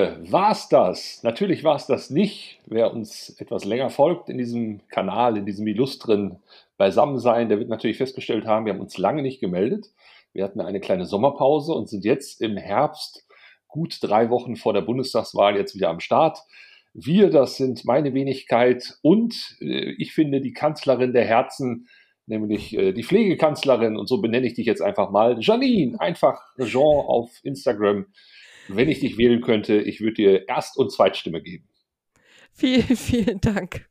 War es das? Natürlich war es das nicht. Wer uns etwas länger folgt in diesem Kanal, in diesem illustren Beisammensein, der wird natürlich festgestellt haben, wir haben uns lange nicht gemeldet. Wir hatten eine kleine Sommerpause und sind jetzt im Herbst, gut drei Wochen vor der Bundestagswahl, jetzt wieder am Start. Wir, das sind meine Wenigkeit und äh, ich finde die Kanzlerin der Herzen, nämlich äh, die Pflegekanzlerin und so benenne ich dich jetzt einfach mal, Janine, einfach Jean auf Instagram. Wenn ich dich wählen könnte, ich würde dir Erst- und Zweitstimme geben. Vielen, vielen Dank.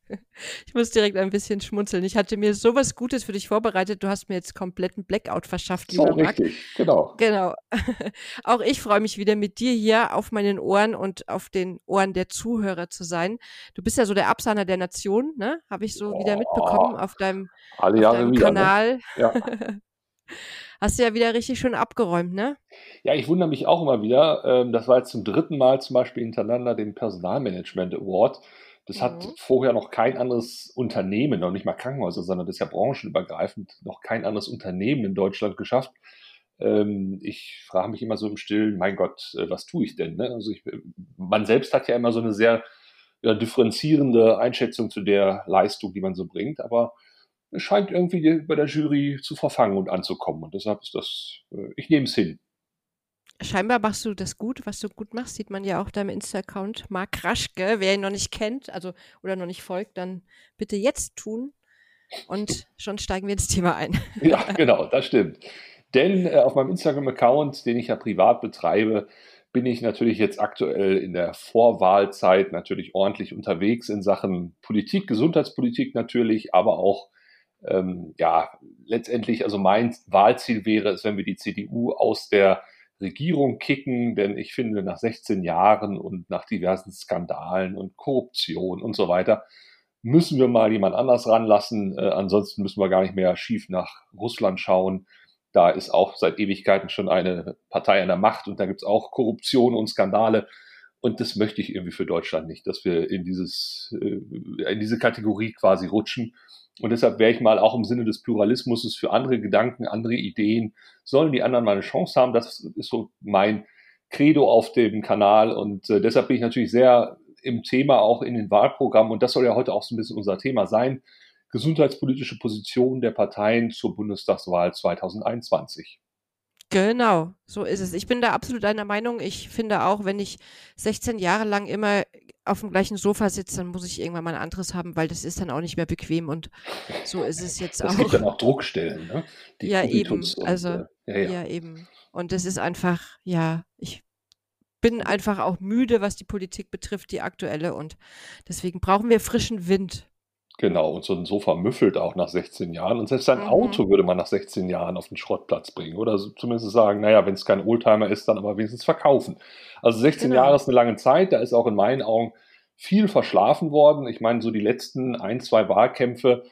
Ich muss direkt ein bisschen schmunzeln. Ich hatte mir sowas Gutes für dich vorbereitet. Du hast mir jetzt kompletten Blackout verschafft, lieber so, Marc. Richtig, genau. Genau. Auch ich freue mich wieder mit dir hier auf meinen Ohren und auf den Ohren der Zuhörer zu sein. Du bist ja so der Absahner der Nation, ne? Habe ich so oh, wieder mitbekommen auf deinem, auf deinem wieder, ne? Kanal. Ne? Ja. Hast du ja wieder richtig schön abgeräumt, ne? Ja, ich wundere mich auch immer wieder. Ähm, das war jetzt zum dritten Mal zum Beispiel hintereinander den Personalmanagement Award. Das hat mhm. vorher noch kein anderes Unternehmen, noch nicht mal Krankenhäuser, sondern das ist ja branchenübergreifend, noch kein anderes Unternehmen in Deutschland geschafft. Ähm, ich frage mich immer so im Stillen, mein Gott, äh, was tue ich denn? Ne? Also ich, man selbst hat ja immer so eine sehr ja, differenzierende Einschätzung zu der Leistung, die man so bringt, aber es scheint irgendwie bei der Jury zu verfangen und anzukommen. Und deshalb ist das, äh, ich nehme es hin. Scheinbar machst du das gut. Was du gut machst, sieht man ja auch deinem Insta-Account. Marc Raschke, wer ihn noch nicht kennt, also oder noch nicht folgt, dann bitte jetzt tun. Und schon steigen wir ins Thema ein. Ja, genau, das stimmt. Denn äh, auf meinem Instagram-Account, den ich ja privat betreibe, bin ich natürlich jetzt aktuell in der Vorwahlzeit natürlich ordentlich unterwegs in Sachen Politik, Gesundheitspolitik natürlich, aber auch ähm, ja, letztendlich, also mein Wahlziel wäre es, wenn wir die CDU aus der Regierung kicken, denn ich finde, nach 16 Jahren und nach diversen Skandalen und Korruption und so weiter, müssen wir mal jemand anders ranlassen. Äh, ansonsten müssen wir gar nicht mehr schief nach Russland schauen. Da ist auch seit Ewigkeiten schon eine Partei an der Macht und da gibt es auch Korruption und Skandale. Und das möchte ich irgendwie für Deutschland nicht, dass wir in dieses, äh, in diese Kategorie quasi rutschen. Und deshalb wäre ich mal auch im Sinne des Pluralismus für andere Gedanken, andere Ideen, sollen die anderen mal eine Chance haben. Das ist so mein Credo auf dem Kanal. Und äh, deshalb bin ich natürlich sehr im Thema auch in den Wahlprogrammen. Und das soll ja heute auch so ein bisschen unser Thema sein. Gesundheitspolitische Position der Parteien zur Bundestagswahl 2021. Genau, so ist es. Ich bin da absolut einer Meinung. Ich finde auch, wenn ich 16 Jahre lang immer auf dem gleichen Sofa sitze, dann muss ich irgendwann mal ein anderes haben, weil das ist dann auch nicht mehr bequem und so ist es jetzt das auch. Es gibt dann auch Druckstellen, ne? Die ja, eben. Und, also, äh, ja, ja. ja, eben. Und das ist einfach, ja, ich bin einfach auch müde, was die Politik betrifft, die aktuelle. Und deswegen brauchen wir frischen Wind. Genau, und so ein Sofa müffelt auch nach 16 Jahren. Und selbst ein mhm. Auto würde man nach 16 Jahren auf den Schrottplatz bringen. Oder zumindest sagen, naja, wenn es kein Oldtimer ist, dann aber wenigstens verkaufen. Also 16 genau. Jahre ist eine lange Zeit. Da ist auch in meinen Augen viel verschlafen worden. Ich meine, so die letzten ein, zwei Wahlkämpfe,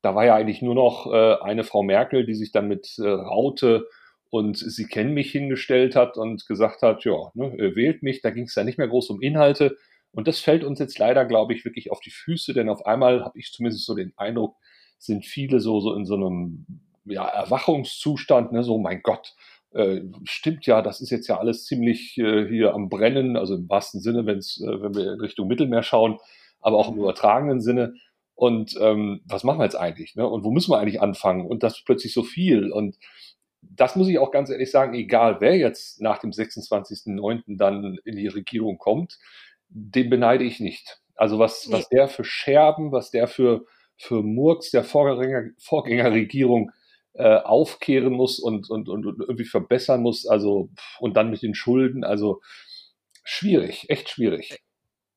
da war ja eigentlich nur noch äh, eine Frau Merkel, die sich dann mit äh, Raute und sie kennen mich hingestellt hat und gesagt hat, ja, ne, wählt mich. Da ging es ja nicht mehr groß um Inhalte. Und das fällt uns jetzt leider, glaube ich, wirklich auf die Füße, denn auf einmal habe ich zumindest so den Eindruck, sind viele so, so in so einem ja, Erwachungszustand, ne, so, mein Gott, äh, stimmt ja, das ist jetzt ja alles ziemlich äh, hier am Brennen, also im wahrsten Sinne, wenn's, äh, wenn wir in Richtung Mittelmeer schauen, aber auch im mhm. übertragenen Sinne. Und ähm, was machen wir jetzt eigentlich? Ne? Und wo müssen wir eigentlich anfangen? Und das ist plötzlich so viel. Und das muss ich auch ganz ehrlich sagen, egal wer jetzt nach dem 26.09. dann in die Regierung kommt, den beneide ich nicht. Also was, nee. was der für Scherben, was der für, für Murks der Vorgänger, Vorgängerregierung äh, aufkehren muss und, und, und, und irgendwie verbessern muss, also und dann mit den Schulden, also schwierig, echt schwierig.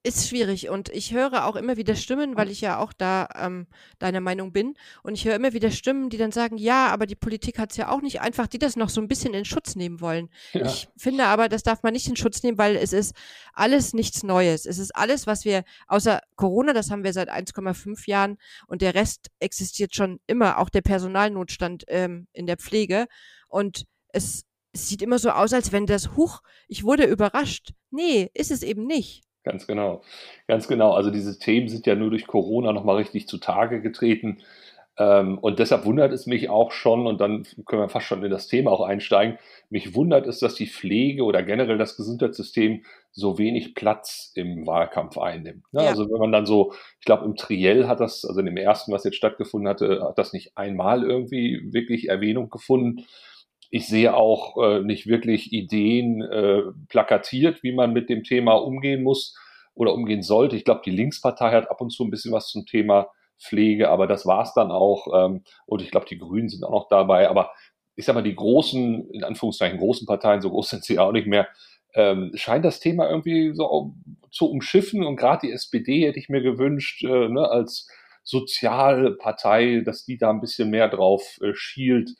Ist schwierig und ich höre auch immer wieder Stimmen, weil ich ja auch da ähm, deiner Meinung bin und ich höre immer wieder Stimmen, die dann sagen, ja, aber die Politik hat es ja auch nicht einfach, die das noch so ein bisschen in Schutz nehmen wollen. Ja. Ich finde aber, das darf man nicht in Schutz nehmen, weil es ist alles nichts Neues. Es ist alles, was wir, außer Corona, das haben wir seit 1,5 Jahren und der Rest existiert schon immer, auch der Personalnotstand ähm, in der Pflege und es, es sieht immer so aus, als wenn das, huch, ich wurde überrascht. Nee, ist es eben nicht. Ganz genau. Ganz genau. Also diese Themen sind ja nur durch Corona nochmal richtig zutage getreten. Ähm, und deshalb wundert es mich auch schon, und dann können wir fast schon in das Thema auch einsteigen, mich wundert es, dass die Pflege oder generell das Gesundheitssystem so wenig Platz im Wahlkampf einnimmt. Ne? Ja. Also wenn man dann so, ich glaube im Triell hat das, also in dem ersten, was jetzt stattgefunden hatte, hat das nicht einmal irgendwie wirklich Erwähnung gefunden. Ich sehe auch äh, nicht wirklich Ideen äh, plakatiert, wie man mit dem Thema umgehen muss oder umgehen sollte. Ich glaube, die Linkspartei hat ab und zu ein bisschen was zum Thema Pflege, aber das war's dann auch. Ähm, und ich glaube, die Grünen sind auch noch dabei. Aber ich sag mal, die großen, in Anführungszeichen großen Parteien, so groß sind sie auch nicht mehr, ähm, scheint das Thema irgendwie so zu umschiffen. Und gerade die SPD hätte ich mir gewünscht, äh, ne, als Sozialpartei, dass die da ein bisschen mehr drauf äh, schielt.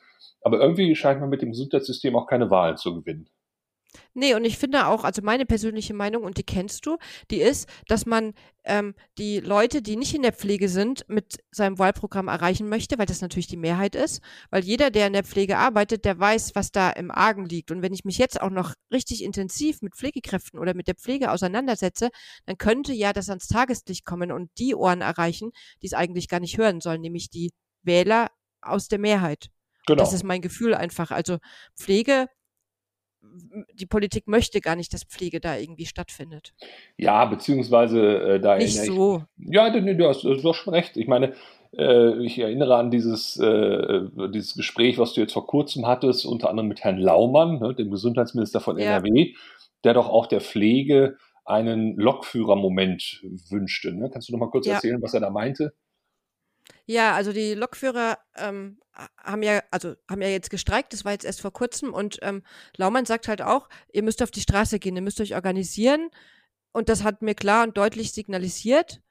Aber irgendwie scheint man mit dem Gesundheitssystem auch keine Wahlen zu gewinnen. Nee, und ich finde auch, also meine persönliche Meinung, und die kennst du, die ist, dass man ähm, die Leute, die nicht in der Pflege sind, mit seinem Wahlprogramm erreichen möchte, weil das natürlich die Mehrheit ist. Weil jeder, der in der Pflege arbeitet, der weiß, was da im Argen liegt. Und wenn ich mich jetzt auch noch richtig intensiv mit Pflegekräften oder mit der Pflege auseinandersetze, dann könnte ja das ans Tageslicht kommen und die Ohren erreichen, die es eigentlich gar nicht hören sollen, nämlich die Wähler aus der Mehrheit. Genau. Das ist mein Gefühl einfach. Also Pflege die Politik möchte gar nicht, dass Pflege da irgendwie stattfindet. Ja, beziehungsweise äh, da nicht so. ja, du, du, hast, du hast schon recht. Ich meine, äh, ich erinnere an dieses, äh, dieses Gespräch, was du jetzt vor kurzem hattest, unter anderem mit Herrn Laumann, ne, dem Gesundheitsminister von ja. NRW, der doch auch der Pflege einen Lokführermoment wünschte. Ne? Kannst du noch mal kurz ja. erzählen, was er da meinte? Ja, also die Lokführer ähm, haben ja, also haben ja jetzt gestreikt, das war jetzt erst vor kurzem und ähm, Laumann sagt halt auch, ihr müsst auf die Straße gehen, ihr müsst euch organisieren und das hat mir klar und deutlich signalisiert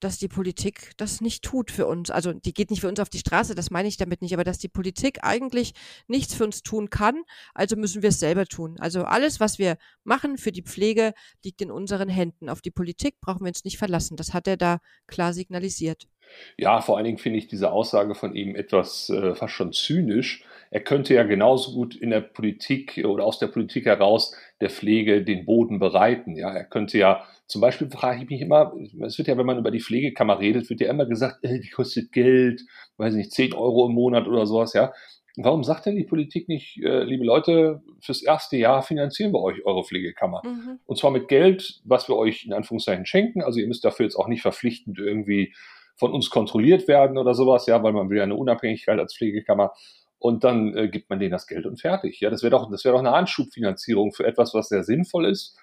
dass die Politik das nicht tut für uns. Also die geht nicht für uns auf die Straße, das meine ich damit nicht, aber dass die Politik eigentlich nichts für uns tun kann, also müssen wir es selber tun. Also alles, was wir machen für die Pflege, liegt in unseren Händen. Auf die Politik brauchen wir uns nicht verlassen. Das hat er da klar signalisiert. Ja, vor allen Dingen finde ich diese Aussage von ihm etwas äh, fast schon zynisch. Er könnte ja genauso gut in der Politik oder aus der Politik heraus der Pflege den Boden bereiten. Ja, er könnte ja zum Beispiel frage ich mich immer, es wird ja, wenn man über die Pflegekammer redet, wird ja immer gesagt, äh, die kostet Geld, weiß nicht, 10 Euro im Monat oder sowas, ja. Warum sagt denn die Politik nicht, äh, liebe Leute, fürs erste Jahr finanzieren wir euch eure Pflegekammer? Mhm. Und zwar mit Geld, was wir euch in Anführungszeichen schenken. Also ihr müsst dafür jetzt auch nicht verpflichtend irgendwie von uns kontrolliert werden oder sowas, ja, weil man will ja eine Unabhängigkeit als Pflegekammer. Und dann äh, gibt man denen das Geld und fertig. Ja, das wäre doch, das wäre doch eine Anschubfinanzierung für etwas, was sehr sinnvoll ist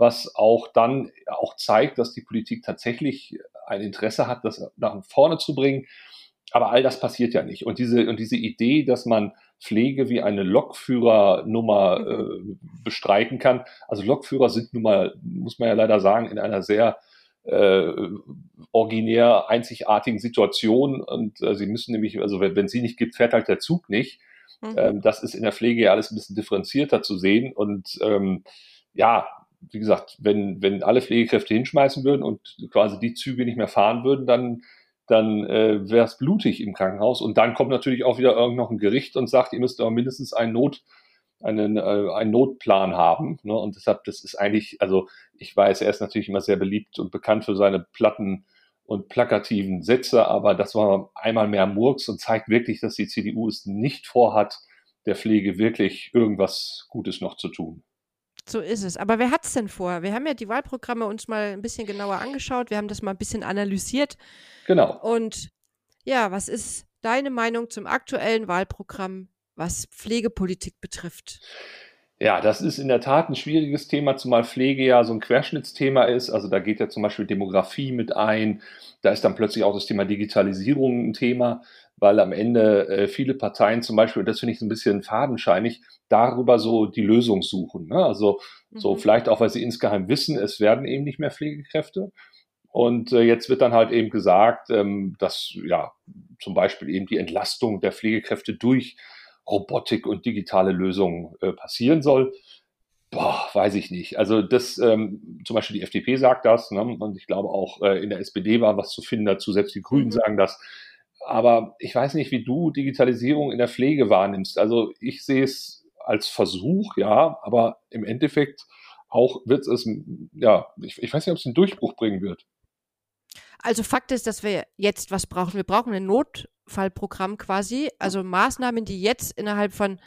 was auch dann auch zeigt, dass die Politik tatsächlich ein Interesse hat, das nach vorne zu bringen. Aber all das passiert ja nicht. Und diese, und diese Idee, dass man Pflege wie eine Lokführernummer äh, bestreiten kann. Also Lokführer sind nun mal, muss man ja leider sagen, in einer sehr äh, originär einzigartigen Situation. Und äh, sie müssen nämlich, also wenn, wenn sie nicht gibt, fährt halt der Zug nicht. Mhm. Ähm, das ist in der Pflege ja alles ein bisschen differenzierter zu sehen. Und ähm, ja, wie gesagt, wenn, wenn alle Pflegekräfte hinschmeißen würden und quasi die Züge nicht mehr fahren würden, dann, dann äh, wäre es blutig im Krankenhaus. Und dann kommt natürlich auch wieder irgend noch ein Gericht und sagt, ihr müsst aber mindestens einen Not, einen, äh, einen Notplan haben. Ne? Und deshalb, das ist eigentlich, also ich weiß, er ist natürlich immer sehr beliebt und bekannt für seine Platten und plakativen Sätze, aber das war einmal mehr Murks und zeigt wirklich, dass die CDU es nicht vorhat, der Pflege wirklich irgendwas Gutes noch zu tun. So ist es. Aber wer hat es denn vor? Wir haben ja die Wahlprogramme uns mal ein bisschen genauer angeschaut. Wir haben das mal ein bisschen analysiert. Genau. Und ja, was ist deine Meinung zum aktuellen Wahlprogramm, was Pflegepolitik betrifft? Ja, das ist in der Tat ein schwieriges Thema, zumal Pflege ja so ein Querschnittsthema ist. Also da geht ja zum Beispiel Demografie mit ein. Da ist dann plötzlich auch das Thema Digitalisierung ein Thema weil am Ende äh, viele Parteien zum Beispiel, das finde ich so ein bisschen fadenscheinig, darüber so die Lösung suchen. Ne? Also mhm. so vielleicht auch, weil sie insgeheim wissen, es werden eben nicht mehr Pflegekräfte. Und äh, jetzt wird dann halt eben gesagt, ähm, dass ja zum Beispiel eben die Entlastung der Pflegekräfte durch Robotik und digitale Lösungen äh, passieren soll. Boah, weiß ich nicht. Also das, ähm, zum Beispiel die FDP sagt das, ne? und ich glaube auch äh, in der SPD war was zu finden dazu, selbst die Grünen mhm. sagen das. Aber ich weiß nicht, wie du Digitalisierung in der Pflege wahrnimmst. Also ich sehe es als Versuch, ja, aber im Endeffekt auch wird es, ja, ich, ich weiß nicht, ob es einen Durchbruch bringen wird. Also Fakt ist, dass wir jetzt was brauchen. Wir brauchen ein Notfallprogramm quasi, also Maßnahmen, die jetzt innerhalb von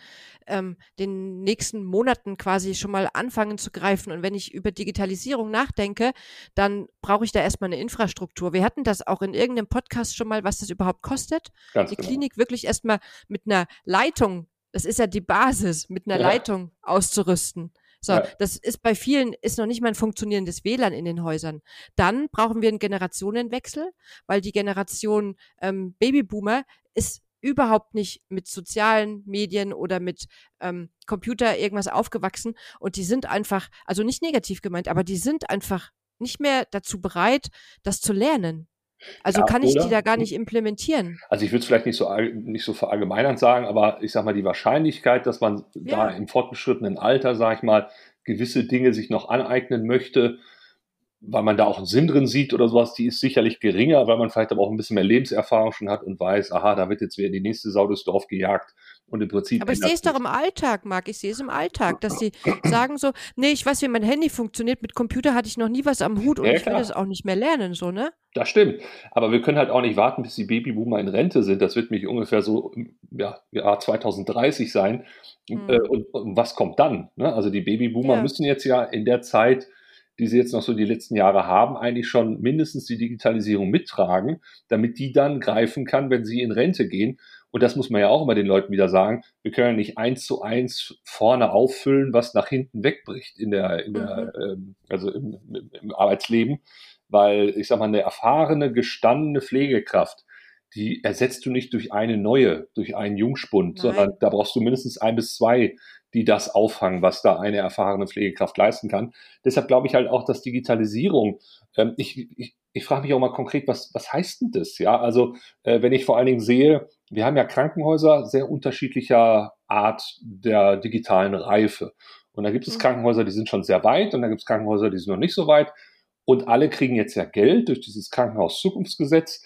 ähm, den nächsten Monaten quasi schon mal anfangen zu greifen. Und wenn ich über Digitalisierung nachdenke, dann brauche ich da erstmal eine Infrastruktur. Wir hatten das auch in irgendeinem Podcast schon mal, was das überhaupt kostet. Ganz die genau. Klinik wirklich erstmal mit einer Leitung, das ist ja die Basis, mit einer ja. Leitung auszurüsten. So, ja. das ist bei vielen ist noch nicht mal ein funktionierendes WLAN in den Häusern. Dann brauchen wir einen Generationenwechsel, weil die Generation ähm, Babyboomer ist überhaupt nicht mit sozialen Medien oder mit ähm, Computer irgendwas aufgewachsen und die sind einfach, also nicht negativ gemeint, aber die sind einfach nicht mehr dazu bereit, das zu lernen. Also ja, kann ich oder? die da gar nicht implementieren. Also ich würde es vielleicht nicht so, nicht so verallgemeinernd sagen, aber ich sage mal, die Wahrscheinlichkeit, dass man ja. da im fortgeschrittenen Alter, sage ich mal, gewisse Dinge sich noch aneignen möchte, weil man da auch einen Sinn drin sieht oder sowas, die ist sicherlich geringer, weil man vielleicht aber auch ein bisschen mehr Lebenserfahrung schon hat und weiß, aha, da wird jetzt wieder die nächste Sau durchs Dorf gejagt. Und im Prinzip. Aber ich sehe es doch im Alltag, Marc. Ich sehe es im Alltag, dass sie sagen so, nee, ich weiß, wie mein Handy funktioniert. Mit Computer hatte ich noch nie was am Hut und ja, ich will das auch nicht mehr lernen, so, ne? Das stimmt. Aber wir können halt auch nicht warten, bis die Babyboomer in Rente sind. Das wird mich ungefähr so im ja, Jahr 2030 sein. Mhm. Äh, und, und, was kommt dann? Ne? Also die Babyboomer ja. müssen jetzt ja in der Zeit die sie jetzt noch so die letzten Jahre haben, eigentlich schon mindestens die Digitalisierung mittragen, damit die dann greifen kann, wenn sie in Rente gehen. Und das muss man ja auch immer den Leuten wieder sagen. Wir können ja nicht eins zu eins vorne auffüllen, was nach hinten wegbricht in der, in der mhm. ähm, also im, im, Arbeitsleben. Weil ich sag mal, eine erfahrene, gestandene Pflegekraft, die ersetzt du nicht durch eine neue, durch einen Jungspund, Nein. sondern da brauchst du mindestens ein bis zwei die das auffangen, was da eine erfahrene Pflegekraft leisten kann. Deshalb glaube ich halt auch, dass Digitalisierung, ähm, ich, ich, ich frage mich auch mal konkret, was, was heißt denn das? Ja, also äh, wenn ich vor allen Dingen sehe, wir haben ja Krankenhäuser sehr unterschiedlicher Art der digitalen Reife. Und da gibt es mhm. Krankenhäuser, die sind schon sehr weit und da gibt es Krankenhäuser, die sind noch nicht so weit. Und alle kriegen jetzt ja Geld durch dieses Krankenhauszukunftsgesetz.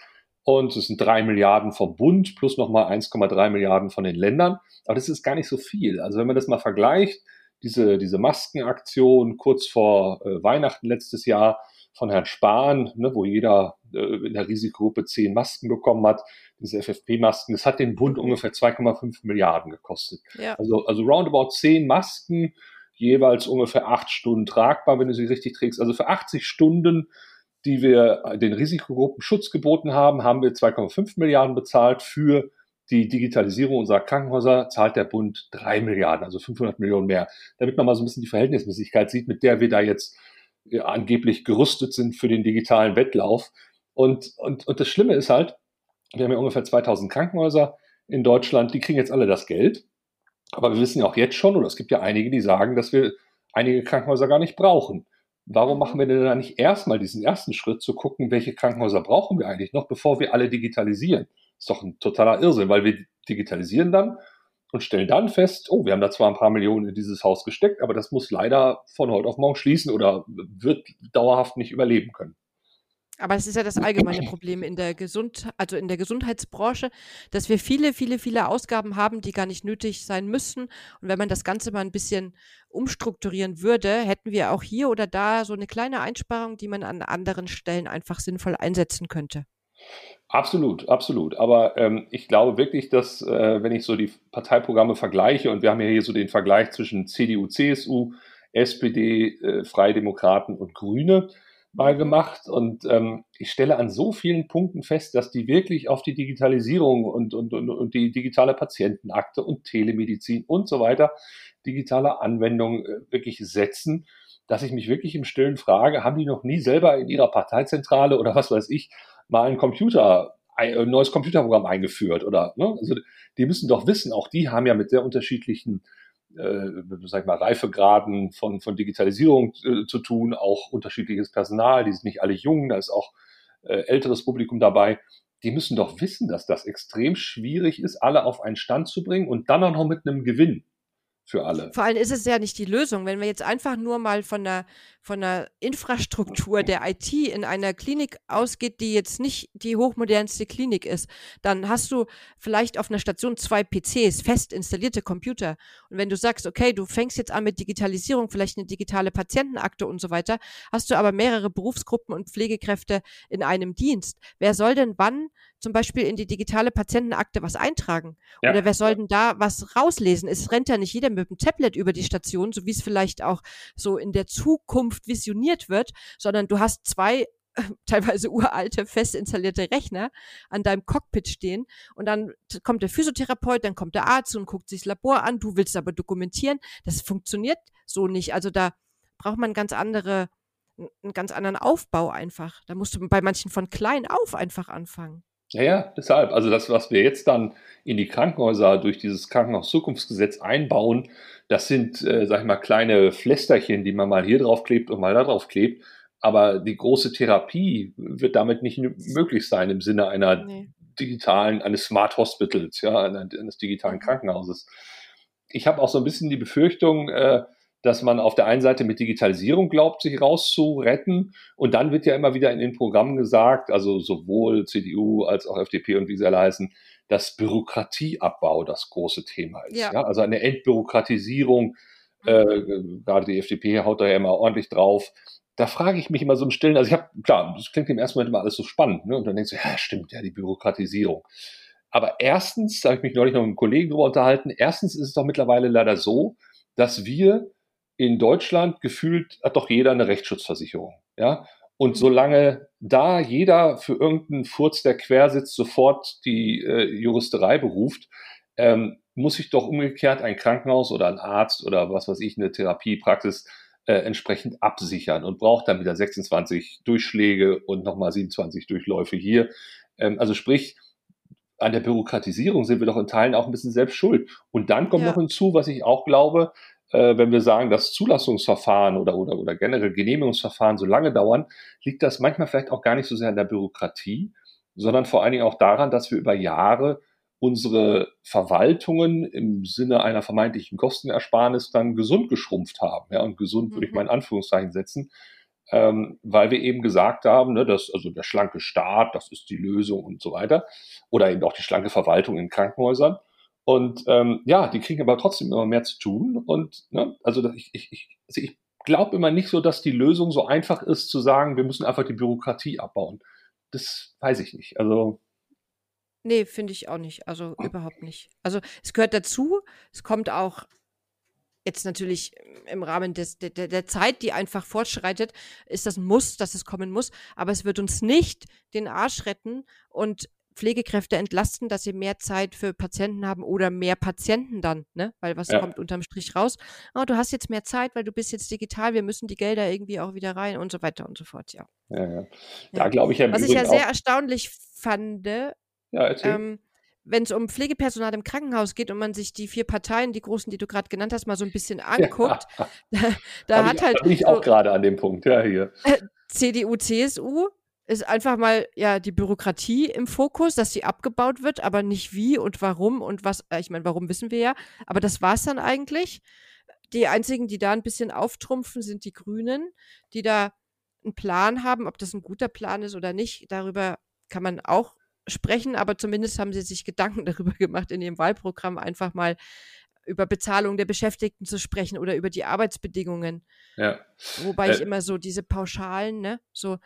Und es sind drei Milliarden vom Bund plus nochmal 1,3 Milliarden von den Ländern. Aber das ist gar nicht so viel. Also wenn man das mal vergleicht, diese, diese Maskenaktion kurz vor äh, Weihnachten letztes Jahr von Herrn Spahn, ne, wo jeder äh, in der Risikogruppe zehn Masken bekommen hat, diese FFP-Masken, das hat den Bund ungefähr 2,5 Milliarden gekostet. Ja. Also, also roundabout zehn Masken, jeweils ungefähr acht Stunden tragbar, wenn du sie richtig trägst. Also für 80 Stunden die wir den Risikogruppen Schutz geboten haben, haben wir 2,5 Milliarden bezahlt. Für die Digitalisierung unserer Krankenhäuser zahlt der Bund 3 Milliarden, also 500 Millionen mehr. Damit man mal so ein bisschen die Verhältnismäßigkeit sieht, mit der wir da jetzt ja, angeblich gerüstet sind für den digitalen Wettlauf. Und, und, und das Schlimme ist halt, wir haben ja ungefähr 2000 Krankenhäuser in Deutschland, die kriegen jetzt alle das Geld. Aber wir wissen ja auch jetzt schon, oder es gibt ja einige, die sagen, dass wir einige Krankenhäuser gar nicht brauchen. Warum mhm. machen wir denn da nicht erstmal diesen ersten Schritt zu gucken, welche Krankenhäuser brauchen wir eigentlich noch, bevor wir alle digitalisieren? Ist doch ein totaler Irrsinn, weil wir digitalisieren dann und stellen dann fest, oh, wir haben da zwar ein paar Millionen in dieses Haus gesteckt, aber das muss leider von heute auf morgen schließen oder wird dauerhaft nicht überleben können. Aber es ist ja das allgemeine Problem in der Gesund also in der Gesundheitsbranche, dass wir viele, viele, viele Ausgaben haben, die gar nicht nötig sein müssen. Und wenn man das Ganze mal ein bisschen umstrukturieren würde, hätten wir auch hier oder da so eine kleine Einsparung, die man an anderen Stellen einfach sinnvoll einsetzen könnte. Absolut, absolut. Aber ähm, ich glaube wirklich, dass äh, wenn ich so die Parteiprogramme vergleiche und wir haben ja hier so den Vergleich zwischen CDU, CSU, SPD, äh, Freie Demokraten und Grüne, mal gemacht und ähm, ich stelle an so vielen Punkten fest, dass die wirklich auf die Digitalisierung und, und, und, und die digitale Patientenakte und Telemedizin und so weiter, digitale Anwendungen äh, wirklich setzen, dass ich mich wirklich im Stillen frage, haben die noch nie selber in ihrer Parteizentrale oder was weiß ich mal ein Computer ein neues Computerprogramm eingeführt oder ne? also die müssen doch wissen, auch die haben ja mit sehr unterschiedlichen äh, sag mal, Reifegraden von, von Digitalisierung äh, zu tun, auch unterschiedliches Personal, die sind nicht alle jung, da ist auch äh, älteres Publikum dabei. Die müssen doch wissen, dass das extrem schwierig ist, alle auf einen Stand zu bringen und dann auch noch mit einem Gewinn. für alle. Vor allem ist es ja nicht die Lösung. Wenn wir jetzt einfach nur mal von der, von der Infrastruktur der IT in einer Klinik ausgeht, die jetzt nicht die hochmodernste Klinik ist, dann hast du vielleicht auf einer Station zwei PCs, fest installierte Computer. Und wenn du sagst, okay, du fängst jetzt an mit Digitalisierung, vielleicht eine digitale Patientenakte und so weiter, hast du aber mehrere Berufsgruppen und Pflegekräfte in einem Dienst. Wer soll denn wann zum Beispiel in die digitale Patientenakte was eintragen? Ja. Oder wer soll denn da was rauslesen? Es rennt ja nicht jeder mit dem Tablet über die Station, so wie es vielleicht auch so in der Zukunft visioniert wird, sondern du hast zwei teilweise uralte, fest installierte Rechner an deinem Cockpit stehen und dann kommt der Physiotherapeut, dann kommt der Arzt und guckt sich das Labor an, du willst aber dokumentieren. Das funktioniert so nicht. Also da braucht man ganz andere, einen ganz anderen Aufbau einfach. Da musst du bei manchen von klein auf einfach anfangen. Ja, ja, deshalb. Also das, was wir jetzt dann in die Krankenhäuser durch dieses Krankenhauszukunftsgesetz einbauen, das sind, äh, sag ich mal, kleine Flästerchen, die man mal hier drauf klebt und mal da drauf klebt. Aber die große Therapie wird damit nicht möglich sein im Sinne einer nee. digitalen, eines Smart Hospitals, ja, eines digitalen mhm. Krankenhauses. Ich habe auch so ein bisschen die Befürchtung, äh, dass man auf der einen Seite mit Digitalisierung glaubt, sich rauszuretten. Und dann wird ja immer wieder in den Programmen gesagt, also sowohl CDU als auch FDP und wie sie alle heißen, dass Bürokratieabbau das große Thema ist. Ja. ja? Also eine Entbürokratisierung. Äh, gerade die FDP haut da ja immer ordentlich drauf. Da frage ich mich immer so im Stillen, also ich habe, klar, das klingt im ersten Moment immer alles so spannend, ne? Und dann denkst du, ja, stimmt, ja, die Bürokratisierung. Aber erstens, da habe ich mich neulich noch mit einem Kollegen drüber unterhalten, erstens ist es doch mittlerweile leider so, dass wir in Deutschland gefühlt hat doch jeder eine Rechtsschutzversicherung. Ja? Und mhm. solange da jeder für irgendeinen Furz, der quer sitzt, sofort die äh, Juristerei beruft, ähm, muss sich doch umgekehrt ein Krankenhaus oder ein Arzt oder was weiß ich, eine Therapiepraxis äh, entsprechend absichern und braucht dann wieder 26 Durchschläge und nochmal 27 Durchläufe hier. Ähm, also sprich, an der Bürokratisierung sind wir doch in Teilen auch ein bisschen selbst schuld. Und dann kommt ja. noch hinzu, was ich auch glaube, äh, wenn wir sagen, dass Zulassungsverfahren oder, oder, oder generell Genehmigungsverfahren so lange dauern, liegt das manchmal vielleicht auch gar nicht so sehr an der Bürokratie, sondern vor allen Dingen auch daran, dass wir über Jahre unsere Verwaltungen im Sinne einer vermeintlichen Kostenersparnis dann gesund geschrumpft haben. Ja, und gesund würde ich mal in mhm. Anführungszeichen setzen, ähm, weil wir eben gesagt haben, ne, dass also der schlanke Staat, das ist die Lösung und so weiter, oder eben auch die schlanke Verwaltung in Krankenhäusern. Und ähm, ja, die kriegen aber trotzdem immer mehr zu tun. Und ne, also ich, ich, ich, also ich glaube immer nicht so, dass die Lösung so einfach ist zu sagen, wir müssen einfach die Bürokratie abbauen. Das weiß ich nicht. Also Nee, finde ich auch nicht. Also überhaupt nicht. Also es gehört dazu. Es kommt auch jetzt natürlich im Rahmen des, der, der Zeit, die einfach fortschreitet, ist das ein Muss, dass es kommen muss. Aber es wird uns nicht den Arsch retten und Pflegekräfte entlasten, dass sie mehr Zeit für Patienten haben oder mehr Patienten dann, ne? Weil was ja. kommt unterm Strich raus? Oh, du hast jetzt mehr Zeit, weil du bist jetzt digital, wir müssen die Gelder irgendwie auch wieder rein und so weiter und so fort, ja. Ja, ja. Da glaube ich ja. Was ich ja sehr erstaunlich fand, ähm, wenn es um Pflegepersonal im Krankenhaus geht und man sich die vier Parteien, die großen, die du gerade genannt hast, mal so ein bisschen anguckt, da, da hat ich, halt. Bin ich auch gerade an dem Punkt, ja, hier. Äh, CDU, CSU, ist einfach mal ja die Bürokratie im Fokus, dass sie abgebaut wird, aber nicht wie und warum und was. Äh, ich meine, warum wissen wir ja, aber das war es dann eigentlich. Die einzigen, die da ein bisschen auftrumpfen, sind die Grünen, die da einen Plan haben, ob das ein guter Plan ist oder nicht. Darüber kann man auch sprechen, aber zumindest haben sie sich Gedanken darüber gemacht, in ihrem Wahlprogramm einfach mal über Bezahlung der Beschäftigten zu sprechen oder über die Arbeitsbedingungen. Ja. Wobei äh, ich immer so diese Pauschalen, ne, so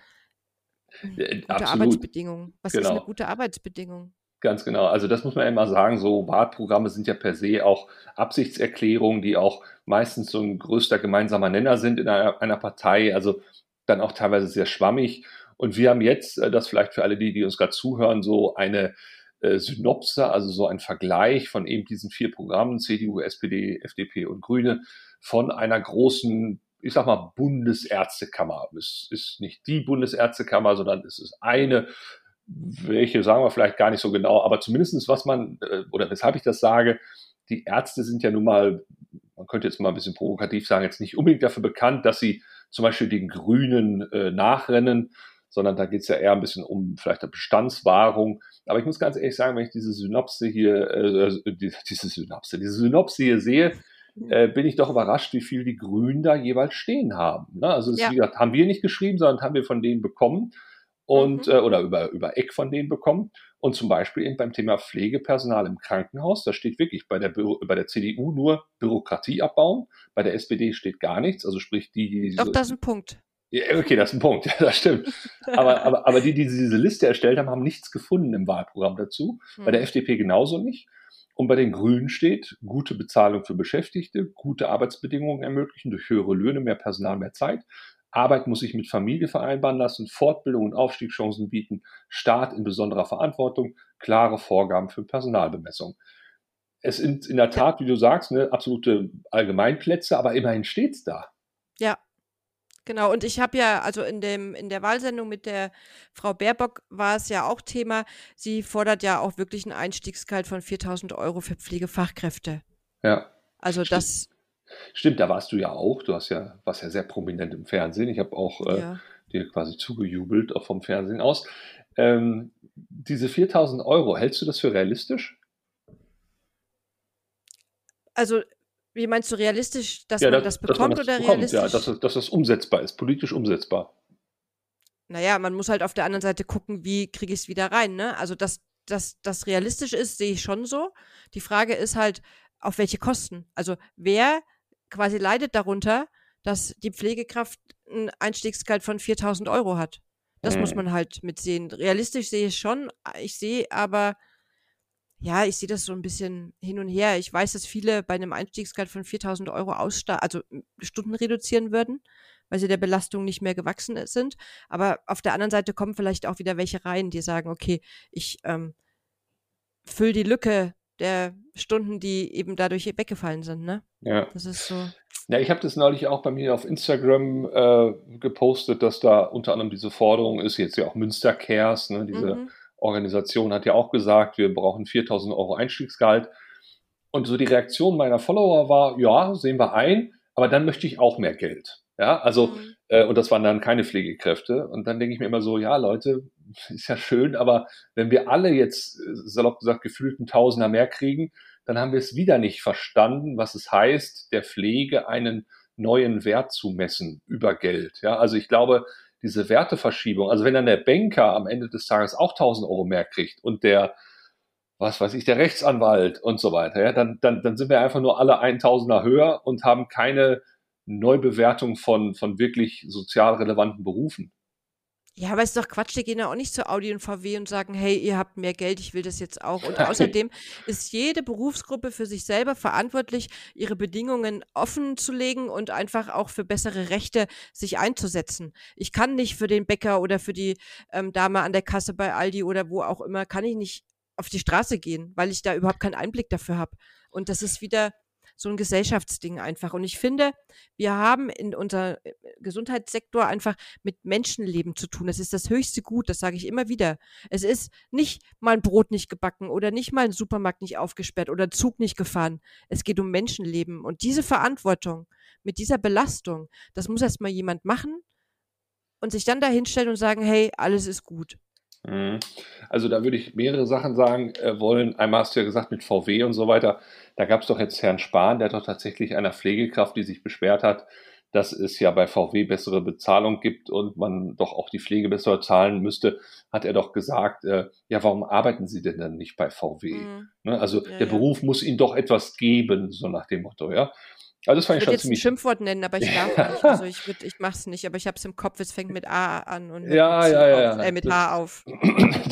gute Absolut. Arbeitsbedingungen. Was genau. ist eine gute Arbeitsbedingung? Ganz genau. Also das muss man immer sagen. So Wahlprogramme sind ja per se auch Absichtserklärungen, die auch meistens so ein größter gemeinsamer Nenner sind in einer, einer Partei. Also dann auch teilweise sehr schwammig. Und wir haben jetzt, äh, das vielleicht für alle die, die uns gerade zuhören, so eine äh, Synopse, also so ein Vergleich von eben diesen vier Programmen, CDU, SPD, FDP und Grüne, von einer großen ich sag mal, Bundesärztekammer. Es ist nicht die Bundesärztekammer, sondern es ist eine, welche sagen wir vielleicht gar nicht so genau, aber zumindestens was man, äh, oder weshalb ich das sage, die Ärzte sind ja nun mal, man könnte jetzt mal ein bisschen provokativ sagen, jetzt nicht unbedingt dafür bekannt, dass sie zum Beispiel den Grünen äh, nachrennen, sondern da geht es ja eher ein bisschen um vielleicht eine Bestandswahrung. Aber ich muss ganz ehrlich sagen, wenn ich diese Synopse hier, äh, äh diese Synopse, diese Synopse hier sehe. Äh, bin ich doch überrascht, wie viel die Grünen da jeweils stehen haben. Ne? Also das, ja. wie gesagt, haben wir nicht geschrieben, sondern haben wir von denen bekommen und mhm. äh, oder über, über Eck von denen bekommen. Und zum Beispiel eben beim Thema Pflegepersonal im Krankenhaus, da steht wirklich bei der, Büro, bei der CDU nur Bürokratie abbauen, bei der SPD steht gar nichts, also sprich die, die Doch, das ist ein Punkt. Ja, okay, das ist ein Punkt, ja, das stimmt. Aber, aber, aber die, die diese Liste erstellt haben, haben nichts gefunden im Wahlprogramm dazu. Hm. Bei der FDP genauso nicht. Und bei den Grünen steht gute Bezahlung für Beschäftigte, gute Arbeitsbedingungen ermöglichen durch höhere Löhne, mehr Personal, mehr Zeit. Arbeit muss sich mit Familie vereinbaren lassen, Fortbildung und Aufstiegschancen bieten, Staat in besonderer Verantwortung, klare Vorgaben für Personalbemessung. Es sind in der Tat, wie du sagst, ne, absolute Allgemeinplätze, aber immerhin steht's da. Ja, Genau, und ich habe ja, also in dem, in der Wahlsendung mit der Frau Baerbock war es ja auch Thema, sie fordert ja auch wirklich einen Einstiegsgehalt von 4000 Euro für Pflegefachkräfte. Ja. Also Stimmt. das. Stimmt, da warst du ja auch. Du hast ja, warst ja sehr prominent im Fernsehen. Ich habe auch äh, ja. dir quasi zugejubelt, auch vom Fernsehen aus. Ähm, diese 4000 Euro, hältst du das für realistisch? Also wie meinst du realistisch, dass ja, man das, das bekommt man das oder bekommt, realistisch? Ja, dass, dass das umsetzbar ist, politisch umsetzbar. Naja, man muss halt auf der anderen Seite gucken, wie kriege ich es wieder rein, ne? Also, dass das realistisch ist, sehe ich schon so. Die Frage ist halt, auf welche Kosten? Also, wer quasi leidet darunter, dass die Pflegekraft ein Einstiegsgehalt von 4000 Euro hat? Das hm. muss man halt mitsehen. Realistisch sehe ich schon. Ich sehe aber ja, ich sehe das so ein bisschen hin und her. Ich weiß, dass viele bei einem Einstiegsgehalt von 4000 Euro Aussta also Stunden reduzieren würden, weil sie der Belastung nicht mehr gewachsen sind. Aber auf der anderen Seite kommen vielleicht auch wieder welche rein, die sagen, okay, ich ähm, fülle die Lücke der Stunden, die eben dadurch weggefallen sind. Ne? Ja. Das ist so. Ja, ich habe das neulich auch bei mir auf Instagram äh, gepostet, dass da unter anderem diese Forderung ist, jetzt ja auch Münster Cares, ne, diese mhm Organisation hat ja auch gesagt, wir brauchen 4000 Euro Einstiegsgehalt. Und so die Reaktion meiner Follower war, ja, sehen wir ein, aber dann möchte ich auch mehr Geld. Ja, also, mhm. äh, und das waren dann keine Pflegekräfte. Und dann denke ich mir immer so, ja, Leute, ist ja schön, aber wenn wir alle jetzt, äh, salopp gesagt, gefühlten Tausender mehr kriegen, dann haben wir es wieder nicht verstanden, was es heißt, der Pflege einen neuen Wert zu messen über Geld. Ja, also ich glaube, diese Werteverschiebung. Also wenn dann der Banker am Ende des Tages auch 1000 Euro mehr kriegt und der, was weiß ich, der Rechtsanwalt und so weiter, ja, dann, dann, dann sind wir einfach nur alle 1000er höher und haben keine Neubewertung von, von wirklich sozial relevanten Berufen. Ja, aber ist doch Quatsch, die gehen ja auch nicht zu Audi und VW und sagen, hey, ihr habt mehr Geld, ich will das jetzt auch. Und außerdem ist jede Berufsgruppe für sich selber verantwortlich, ihre Bedingungen offen zu legen und einfach auch für bessere Rechte sich einzusetzen. Ich kann nicht für den Bäcker oder für die ähm, Dame an der Kasse bei Aldi oder wo auch immer, kann ich nicht auf die Straße gehen, weil ich da überhaupt keinen Einblick dafür habe. Und das ist wieder so ein Gesellschaftsding einfach. Und ich finde, wir haben in unser äh, Gesundheitssektor einfach mit Menschenleben zu tun. Das ist das höchste Gut, das sage ich immer wieder. Es ist nicht mal ein Brot nicht gebacken oder nicht mal ein Supermarkt nicht aufgesperrt oder ein Zug nicht gefahren. Es geht um Menschenleben. Und diese Verantwortung mit dieser Belastung, das muss erst mal jemand machen und sich dann dahinstellen und sagen, hey, alles ist gut. Mhm. Also da würde ich mehrere Sachen sagen äh, wollen. Einmal hast du ja gesagt mit VW und so weiter. Da gab es doch jetzt Herrn Spahn, der doch tatsächlich einer Pflegekraft, die sich beschwert hat, dass es ja bei VW bessere Bezahlung gibt und man doch auch die Pflege besser zahlen müsste, hat er doch gesagt, äh, ja, warum arbeiten Sie denn dann nicht bei VW? Mhm. Ne? Also ja, der ja. Beruf muss Ihnen doch etwas geben, so nach dem Motto, ja. Also das fand ich, ich schon jetzt ziemlich. ein Schimpfwort nennen, aber ich darf nicht. Also ich, würd, ich mach's nicht, aber ich hab's im Kopf, es fängt mit A an und mit, ja, ja, ja, auf, äh, mit H auf.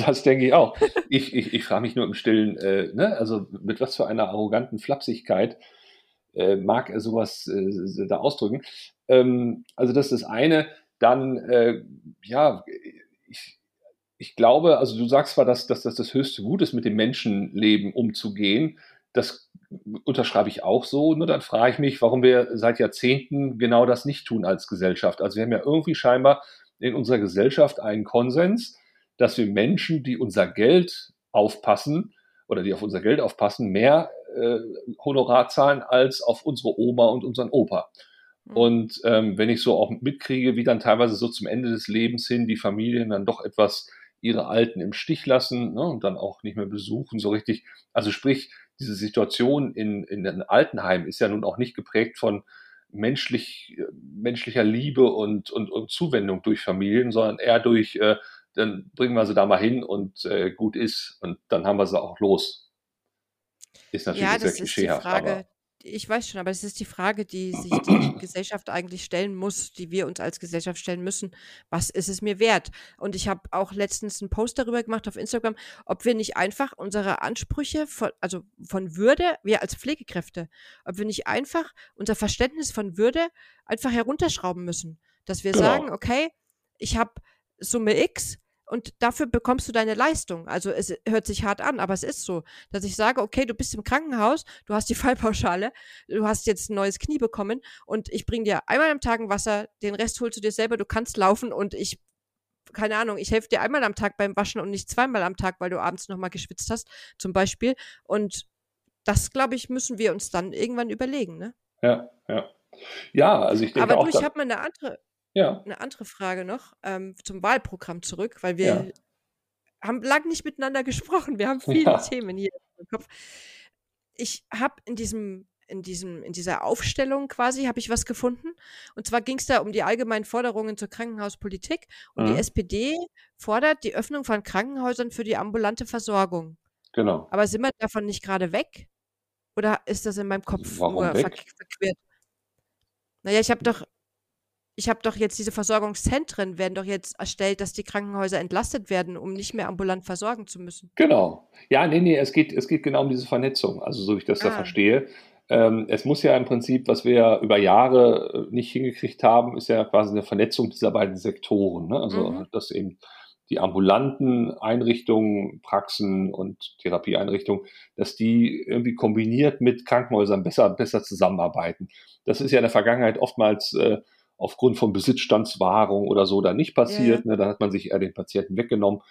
Das denke ich auch. Ich, ich, ich frage mich nur im Stillen, äh, ne? also mit was für einer arroganten Flapsigkeit äh, mag er sowas äh, da ausdrücken. Ähm, also das ist das eine. Dann, äh, ja, ich, ich glaube, also du sagst zwar, dass, dass das das höchste Gut ist, mit dem Menschenleben umzugehen. Das unterschreibe ich auch so. Nur dann frage ich mich, warum wir seit Jahrzehnten genau das nicht tun als Gesellschaft. Also wir haben ja irgendwie scheinbar in unserer Gesellschaft einen Konsens, dass wir Menschen, die unser Geld aufpassen oder die auf unser Geld aufpassen, mehr äh, Honorar zahlen als auf unsere Oma und unseren Opa. Mhm. Und ähm, wenn ich so auch mitkriege, wie dann teilweise so zum Ende des Lebens hin die Familien dann doch etwas ihre Alten im Stich lassen ne, und dann auch nicht mehr besuchen, so richtig. Also sprich, diese Situation in, in den Altenheimen ist ja nun auch nicht geprägt von menschlich, menschlicher Liebe und, und, und Zuwendung durch Familien, sondern eher durch, äh, dann bringen wir sie da mal hin und äh, gut ist und dann haben wir sie auch los. Ist natürlich ja, sehr klischeehaft. Frage, ich weiß schon, aber es ist die Frage, die sich die Gesellschaft eigentlich stellen muss, die wir uns als Gesellschaft stellen müssen. Was ist es mir wert? Und ich habe auch letztens einen Post darüber gemacht auf Instagram, ob wir nicht einfach unsere Ansprüche von, also von Würde, wir als Pflegekräfte, ob wir nicht einfach unser Verständnis von Würde einfach herunterschrauben müssen. Dass wir genau. sagen, okay, ich habe Summe X, und dafür bekommst du deine Leistung. Also es hört sich hart an, aber es ist so, dass ich sage, okay, du bist im Krankenhaus, du hast die Fallpauschale, du hast jetzt ein neues Knie bekommen und ich bringe dir einmal am Tag ein Wasser, den Rest holst du dir selber, du kannst laufen und ich keine Ahnung, ich helfe dir einmal am Tag beim Waschen und nicht zweimal am Tag, weil du abends nochmal geschwitzt hast, zum Beispiel. Und das, glaube ich, müssen wir uns dann irgendwann überlegen, ne? Ja, ja. Ja, also ich denke Aber auch. du, ich habe mal eine andere, ja. Eine andere Frage noch ähm, zum Wahlprogramm zurück, weil wir ja. haben lang nicht miteinander gesprochen. Wir haben viele ja. Themen hier im Kopf. Ich habe in diesem in diesem in dieser Aufstellung quasi habe ich was gefunden und zwar ging es da um die allgemeinen Forderungen zur Krankenhauspolitik und mhm. die SPD fordert die Öffnung von Krankenhäusern für die ambulante Versorgung. Genau. Aber sind wir davon nicht gerade weg? Oder ist das in meinem Kopf Warum nur ver verquert? Naja, ich habe doch ich habe doch jetzt diese Versorgungszentren werden doch jetzt erstellt, dass die Krankenhäuser entlastet werden, um nicht mehr ambulant versorgen zu müssen. Genau. Ja, nee, nee, es geht, es geht genau um diese Vernetzung, also so wie ich das ah. da verstehe. Ähm, es muss ja im Prinzip, was wir ja über Jahre äh, nicht hingekriegt haben, ist ja quasi eine Vernetzung dieser beiden Sektoren. Ne? Also, mhm. dass eben die ambulanten Einrichtungen, Praxen und Therapieeinrichtungen, dass die irgendwie kombiniert mit Krankenhäusern besser, besser zusammenarbeiten. Das ist ja in der Vergangenheit oftmals äh, aufgrund von Besitzstandswahrung oder so da nicht passiert. Ja. Ne? Dann hat man sich eher den Patienten weggenommen.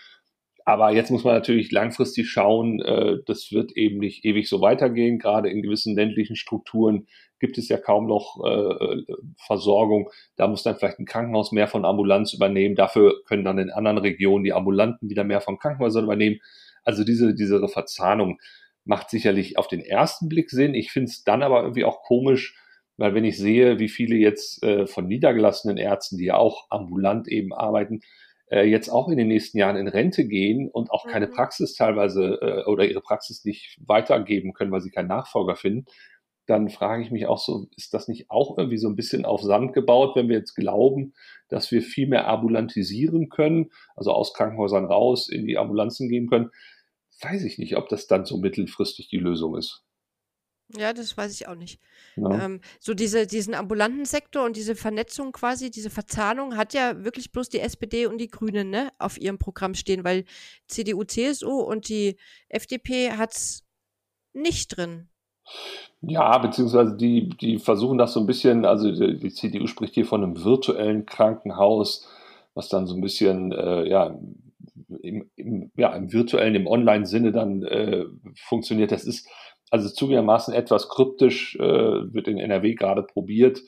Aber jetzt muss man natürlich langfristig schauen, äh, das wird eben nicht ewig so weitergehen. Gerade in gewissen ländlichen Strukturen gibt es ja kaum noch äh, Versorgung. Da muss dann vielleicht ein Krankenhaus mehr von Ambulanz übernehmen. Dafür können dann in anderen Regionen die Ambulanten wieder mehr von Krankenhäusern übernehmen. Also diese, diese Verzahnung macht sicherlich auf den ersten Blick Sinn. Ich finde es dann aber irgendwie auch komisch, weil wenn ich sehe, wie viele jetzt äh, von niedergelassenen Ärzten, die ja auch ambulant eben arbeiten, äh, jetzt auch in den nächsten Jahren in Rente gehen und auch mhm. keine Praxis teilweise äh, oder ihre Praxis nicht weitergeben können, weil sie keinen Nachfolger finden, dann frage ich mich auch so, ist das nicht auch irgendwie so ein bisschen auf Sand gebaut, wenn wir jetzt glauben, dass wir viel mehr ambulantisieren können, also aus Krankenhäusern raus in die Ambulanzen gehen können? Weiß ich nicht, ob das dann so mittelfristig die Lösung ist. Ja, das weiß ich auch nicht. Ja. Ähm, so diese, diesen ambulanten Sektor und diese Vernetzung quasi, diese Verzahnung hat ja wirklich bloß die SPD und die Grünen ne, auf ihrem Programm stehen, weil CDU, CSU und die FDP hat es nicht drin. Ja, beziehungsweise die, die versuchen das so ein bisschen, also die, die CDU spricht hier von einem virtuellen Krankenhaus, was dann so ein bisschen, äh, ja, im, im, ja, im virtuellen, im Online-Sinne dann äh, funktioniert. Das ist also zugegebenermaßen etwas kryptisch, äh, wird in NRW gerade probiert.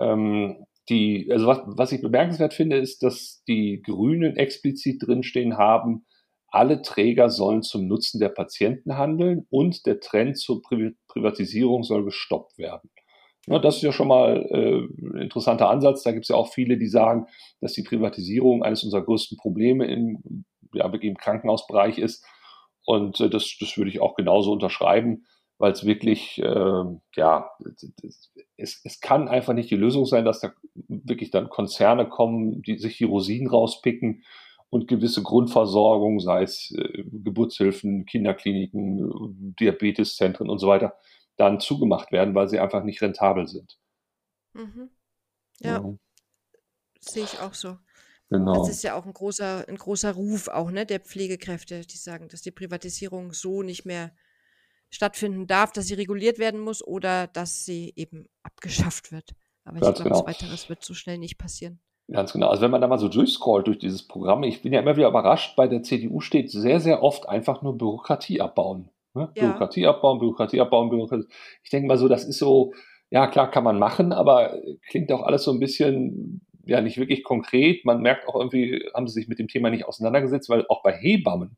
Ähm, die, also was, was ich bemerkenswert finde, ist, dass die Grünen explizit drinstehen haben, alle Träger sollen zum Nutzen der Patienten handeln und der Trend zur Pri Privatisierung soll gestoppt werden. Ja, das ist ja schon mal äh, ein interessanter Ansatz. Da gibt es ja auch viele, die sagen, dass die Privatisierung eines unserer größten Probleme im, ja, im Krankenhausbereich ist. Und äh, das, das würde ich auch genauso unterschreiben weil es wirklich, äh, ja, es, es kann einfach nicht die Lösung sein, dass da wirklich dann Konzerne kommen, die sich die Rosinen rauspicken und gewisse Grundversorgung, sei es äh, Geburtshilfen, Kinderkliniken, Diabeteszentren und so weiter, dann zugemacht werden, weil sie einfach nicht rentabel sind. Mhm. Ja, ja. sehe ich auch so. Genau. Das ist ja auch ein großer, ein großer Ruf auch, ne, der Pflegekräfte, die sagen, dass die Privatisierung so nicht mehr stattfinden darf, dass sie reguliert werden muss oder dass sie eben abgeschafft wird. Aber Ganz ich glaube, genau. weiteres wird so schnell nicht passieren. Ganz genau. Also wenn man da mal so durchscrollt durch dieses Programm, ich bin ja immer wieder überrascht, bei der CDU steht sehr, sehr oft einfach nur Bürokratie abbauen. Ne? Ja. Bürokratie abbauen, Bürokratie abbauen, Bürokratie. Ich denke mal so, das ist so, ja klar kann man machen, aber klingt auch alles so ein bisschen, ja nicht wirklich konkret. Man merkt auch irgendwie, haben sie sich mit dem Thema nicht auseinandergesetzt, weil auch bei Hebammen,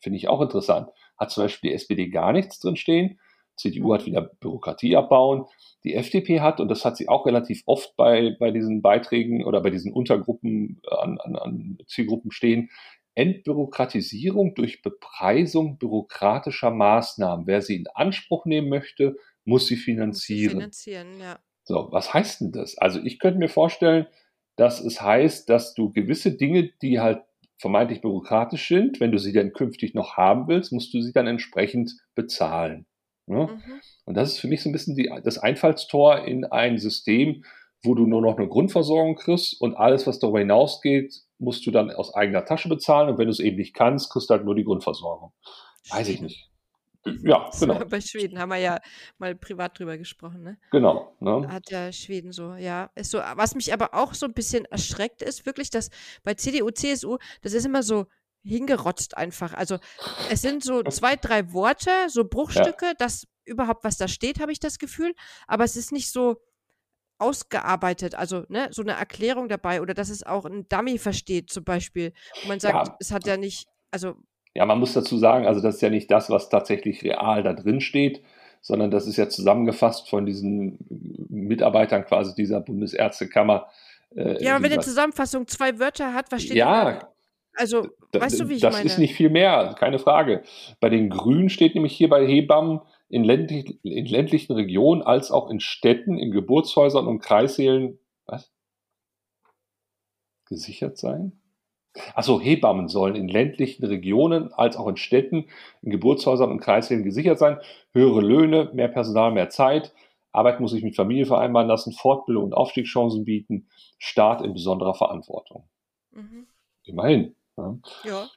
finde ich auch interessant, hat zum Beispiel die SPD gar nichts drin stehen. CDU hat wieder Bürokratie abbauen. Die FDP hat, und das hat sie auch relativ oft bei, bei diesen Beiträgen oder bei diesen Untergruppen an, an, an Zielgruppen stehen, Entbürokratisierung durch Bepreisung bürokratischer Maßnahmen. Wer sie in Anspruch nehmen möchte, muss sie finanzieren. Finanzieren ja. So, was heißt denn das? Also ich könnte mir vorstellen, dass es heißt, dass du gewisse Dinge, die halt vermeintlich bürokratisch sind, wenn du sie dann künftig noch haben willst, musst du sie dann entsprechend bezahlen. Ne? Mhm. Und das ist für mich so ein bisschen die, das Einfallstor in ein System, wo du nur noch eine Grundversorgung kriegst und alles, was darüber hinausgeht, musst du dann aus eigener Tasche bezahlen und wenn du es eben nicht kannst, kriegst du halt nur die Grundversorgung. Weiß ich nicht. Ja, genau. Bei Schweden haben wir ja mal privat drüber gesprochen, ne? Genau. Ne? Hat ja Schweden so, ja. Ist so, was mich aber auch so ein bisschen erschreckt, ist wirklich, dass bei CDU, CSU, das ist immer so hingerotzt einfach. Also es sind so zwei, drei Worte, so Bruchstücke, ja. dass überhaupt was da steht, habe ich das Gefühl. Aber es ist nicht so, ausgearbeitet, also ne, so eine Erklärung dabei oder dass es auch ein Dummy versteht zum Beispiel. Wo man sagt, ja. es hat ja nicht, also. Ja, man muss dazu sagen, also das ist ja nicht das, was tatsächlich real da drin steht, sondern das ist ja zusammengefasst von diesen Mitarbeitern quasi dieser Bundesärztekammer. Äh, ja, aber wenn eine Zusammenfassung zwei Wörter hat, was steht ja, da? Also, weißt du, wie ich das meine? Das ist nicht viel mehr, keine Frage. Bei den Grünen steht nämlich hier bei Hebammen in, ländlich, in ländlichen Regionen als auch in Städten, in Geburtshäusern und Kreissälen, was? Gesichert sein? Achso, Hebammen sollen in ländlichen Regionen als auch in Städten, in Geburtshäusern und Kreissälen gesichert sein. Höhere Löhne, mehr Personal, mehr Zeit. Arbeit muss sich mit Familie vereinbaren lassen, Fortbildung und Aufstiegschancen bieten, Staat in besonderer Verantwortung. Mhm. Immerhin. Ja. ja.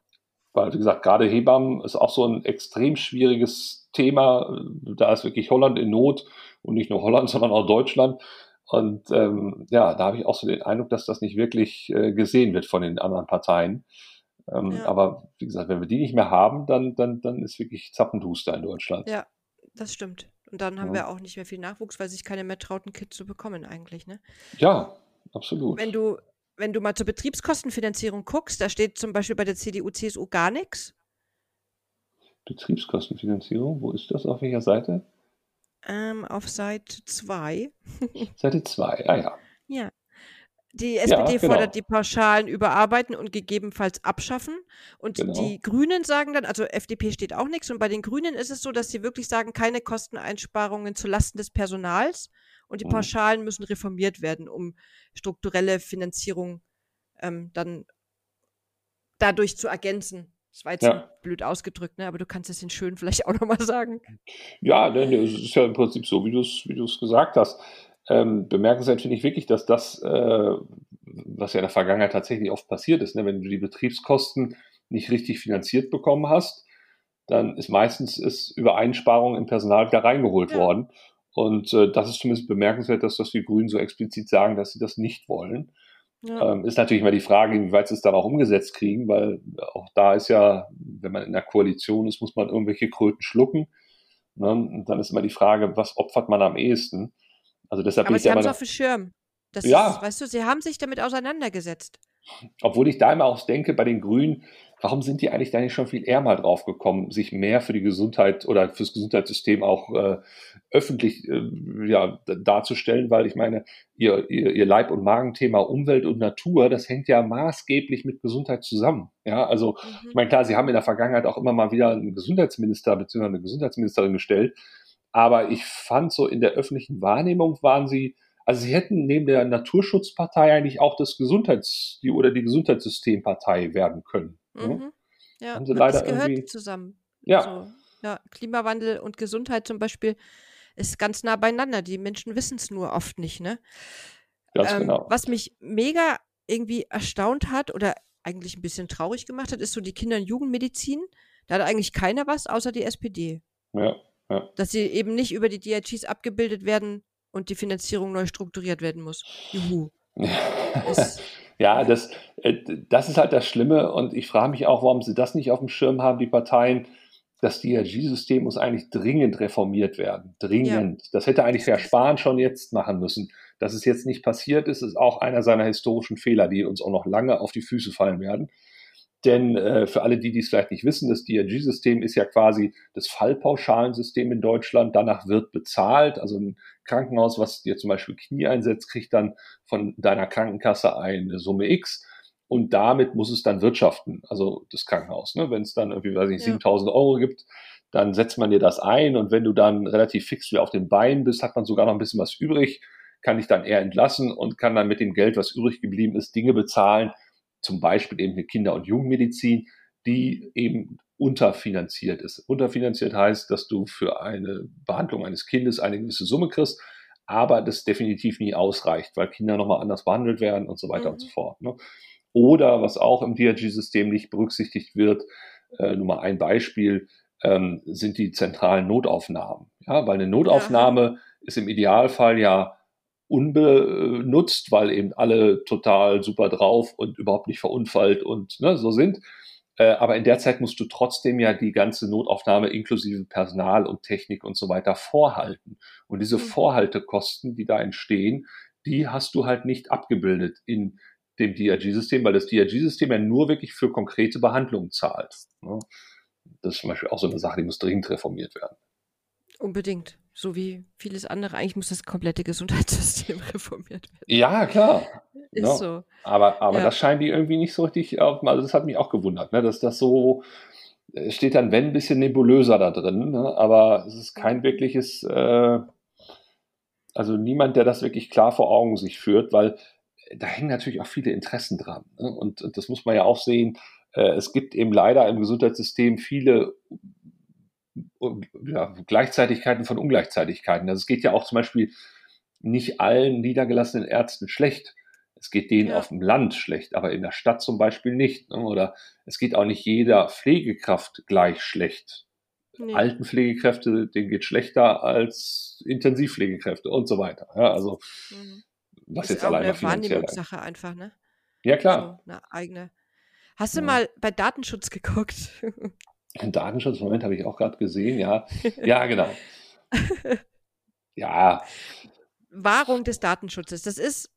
Weil, wie gesagt, gerade Hebammen ist auch so ein extrem schwieriges Thema. Da ist wirklich Holland in Not und nicht nur Holland, sondern auch Deutschland. Und ähm, ja, da habe ich auch so den Eindruck, dass das nicht wirklich äh, gesehen wird von den anderen Parteien. Ähm, ja. Aber wie gesagt, wenn wir die nicht mehr haben, dann, dann, dann ist wirklich Zappenduster in Deutschland. Ja, das stimmt. Und dann haben ja. wir auch nicht mehr viel Nachwuchs, weil sich keine mehr trauten, Kids zu bekommen eigentlich, ne? Ja, absolut. Wenn du, wenn du mal zur Betriebskostenfinanzierung guckst, da steht zum Beispiel bei der CDU, CSU gar nichts. Betriebskostenfinanzierung, wo ist das? Auf welcher Seite? Ähm, auf Seite 2. Seite 2, ah ja. Ja. Die SPD ja, genau. fordert die Pauschalen überarbeiten und gegebenenfalls abschaffen. Und genau. die Grünen sagen dann, also FDP steht auch nichts. Und bei den Grünen ist es so, dass sie wirklich sagen, keine Kosteneinsparungen zulasten des Personals und die mhm. Pauschalen müssen reformiert werden, um strukturelle Finanzierung ähm, dann dadurch zu ergänzen. Das war jetzt ja. blöd ausgedrückt, ne? aber du kannst es in schön vielleicht auch nochmal sagen. Ja, ne, es ist ja im Prinzip so, wie du es wie gesagt hast. Ähm, bemerkenswert finde ich wirklich, dass das, äh, was ja in der Vergangenheit tatsächlich oft passiert ist, ne? wenn du die Betriebskosten nicht richtig finanziert bekommen hast, dann ist meistens ist über Einsparungen im Personal wieder reingeholt ja. worden. Und äh, das ist zumindest bemerkenswert, dass das die Grünen so explizit sagen, dass sie das nicht wollen. Ja. Ähm, ist natürlich immer die Frage, inwieweit sie es dann auch umgesetzt kriegen, weil auch da ist ja, wenn man in der Koalition ist, muss man irgendwelche Kröten schlucken. Ne? Und dann ist immer die Frage, was opfert man am ehesten? Also deshalb Aber sie haben es auf dem Schirm. Das ja. Ist, weißt du, sie haben sich damit auseinandergesetzt. Obwohl ich da immer auch denke, bei den Grünen, warum sind die eigentlich da nicht schon viel eher mal drauf gekommen, sich mehr für die Gesundheit oder fürs Gesundheitssystem auch äh, öffentlich äh, ja, darzustellen? Weil ich meine, ihr, ihr, ihr Leib- und Magenthema Umwelt und Natur, das hängt ja maßgeblich mit Gesundheit zusammen. Ja, also mhm. ich meine, klar, sie haben in der Vergangenheit auch immer mal wieder einen Gesundheitsminister bzw. eine Gesundheitsministerin gestellt, aber ich fand so in der öffentlichen Wahrnehmung waren sie also sie hätten neben der Naturschutzpartei eigentlich auch das Gesundheits- die, oder die Gesundheitssystempartei werden können. Ne? Mhm. Ja, Haben sie leider das gehört irgendwie... zusammen. Ja. So, ja. Klimawandel und Gesundheit zum Beispiel ist ganz nah beieinander. Die Menschen wissen es nur oft nicht, ne? Ganz ähm, genau. Was mich mega irgendwie erstaunt hat oder eigentlich ein bisschen traurig gemacht hat, ist so die Kinder- und Jugendmedizin. Da hat eigentlich keiner was, außer die SPD. Ja, ja. Dass sie eben nicht über die DRGs abgebildet werden, und die Finanzierung neu strukturiert werden muss. Juhu. ja, das, äh, das ist halt das Schlimme und ich frage mich auch, warum sie das nicht auf dem Schirm haben, die Parteien. Das DRG-System muss eigentlich dringend reformiert werden. Dringend. Ja. Das hätte eigentlich Herr Spahn schon jetzt machen müssen. Dass es jetzt nicht passiert ist, ist auch einer seiner historischen Fehler, die uns auch noch lange auf die Füße fallen werden. Denn äh, für alle, die dies vielleicht nicht wissen, das DRG-System ist ja quasi das Fallpauschalensystem in Deutschland. Danach wird bezahlt. Also ein Krankenhaus, was dir zum Beispiel Knie einsetzt, kriegt dann von deiner Krankenkasse eine Summe X. Und damit muss es dann wirtschaften, also das Krankenhaus. Ne? Wenn es dann irgendwie, weiß ich, ja. 7000 Euro gibt, dann setzt man dir das ein. Und wenn du dann relativ fix wieder auf den Beinen bist, hat man sogar noch ein bisschen was übrig, kann dich dann eher entlassen und kann dann mit dem Geld, was übrig geblieben ist, Dinge bezahlen, zum Beispiel eben eine Kinder- und Jugendmedizin, die eben unterfinanziert ist. Unterfinanziert heißt, dass du für eine Behandlung eines Kindes eine gewisse Summe kriegst, aber das definitiv nie ausreicht, weil Kinder nochmal anders behandelt werden und so weiter mhm. und so fort. Ne? Oder was auch im DRG-System nicht berücksichtigt wird, äh, nur mal ein Beispiel, ähm, sind die zentralen Notaufnahmen. Ja, weil eine Notaufnahme ja. ist im Idealfall ja unbenutzt, weil eben alle total super drauf und überhaupt nicht verunfallt und ne, so sind. Äh, aber in der Zeit musst du trotzdem ja die ganze Notaufnahme inklusive Personal und Technik und so weiter vorhalten. Und diese mhm. Vorhaltekosten, die da entstehen, die hast du halt nicht abgebildet in dem DRG-System, weil das DRG-System ja nur wirklich für konkrete Behandlungen zahlt. Ne? Das ist zum Beispiel auch so eine Sache, die muss dringend reformiert werden. Unbedingt so wie vieles andere. Eigentlich muss das komplette Gesundheitssystem reformiert werden. Ja, klar. Ist no. so. Aber, aber ja. das scheint die irgendwie nicht so richtig, also das hat mich auch gewundert, ne, dass das so, steht dann, wenn, ein bisschen nebulöser da drin, ne, aber es ist kein wirkliches, äh, also niemand, der das wirklich klar vor Augen sich führt, weil da hängen natürlich auch viele Interessen dran. Ne, und, und das muss man ja auch sehen. Äh, es gibt eben leider im Gesundheitssystem viele ja, Gleichzeitigkeiten von Ungleichzeitigkeiten. Also es geht ja auch zum Beispiel nicht allen niedergelassenen Ärzten schlecht. Es geht denen ja. auf dem Land schlecht, aber in der Stadt zum Beispiel nicht. Ne? Oder es geht auch nicht jeder Pflegekraft gleich schlecht. Nee. Alten Pflegekräfte, denen geht schlechter als Intensivpflegekräfte und so weiter. Ja, also mhm. was ist jetzt auch alleine eine Wahrnehmungssache einfach, ne? Ja klar. So eine eigene. Hast du ja. mal bei Datenschutz geguckt? Ein Datenschutzmoment habe ich auch gerade gesehen, ja. Ja, genau. Ja. Wahrung des Datenschutzes. Das ist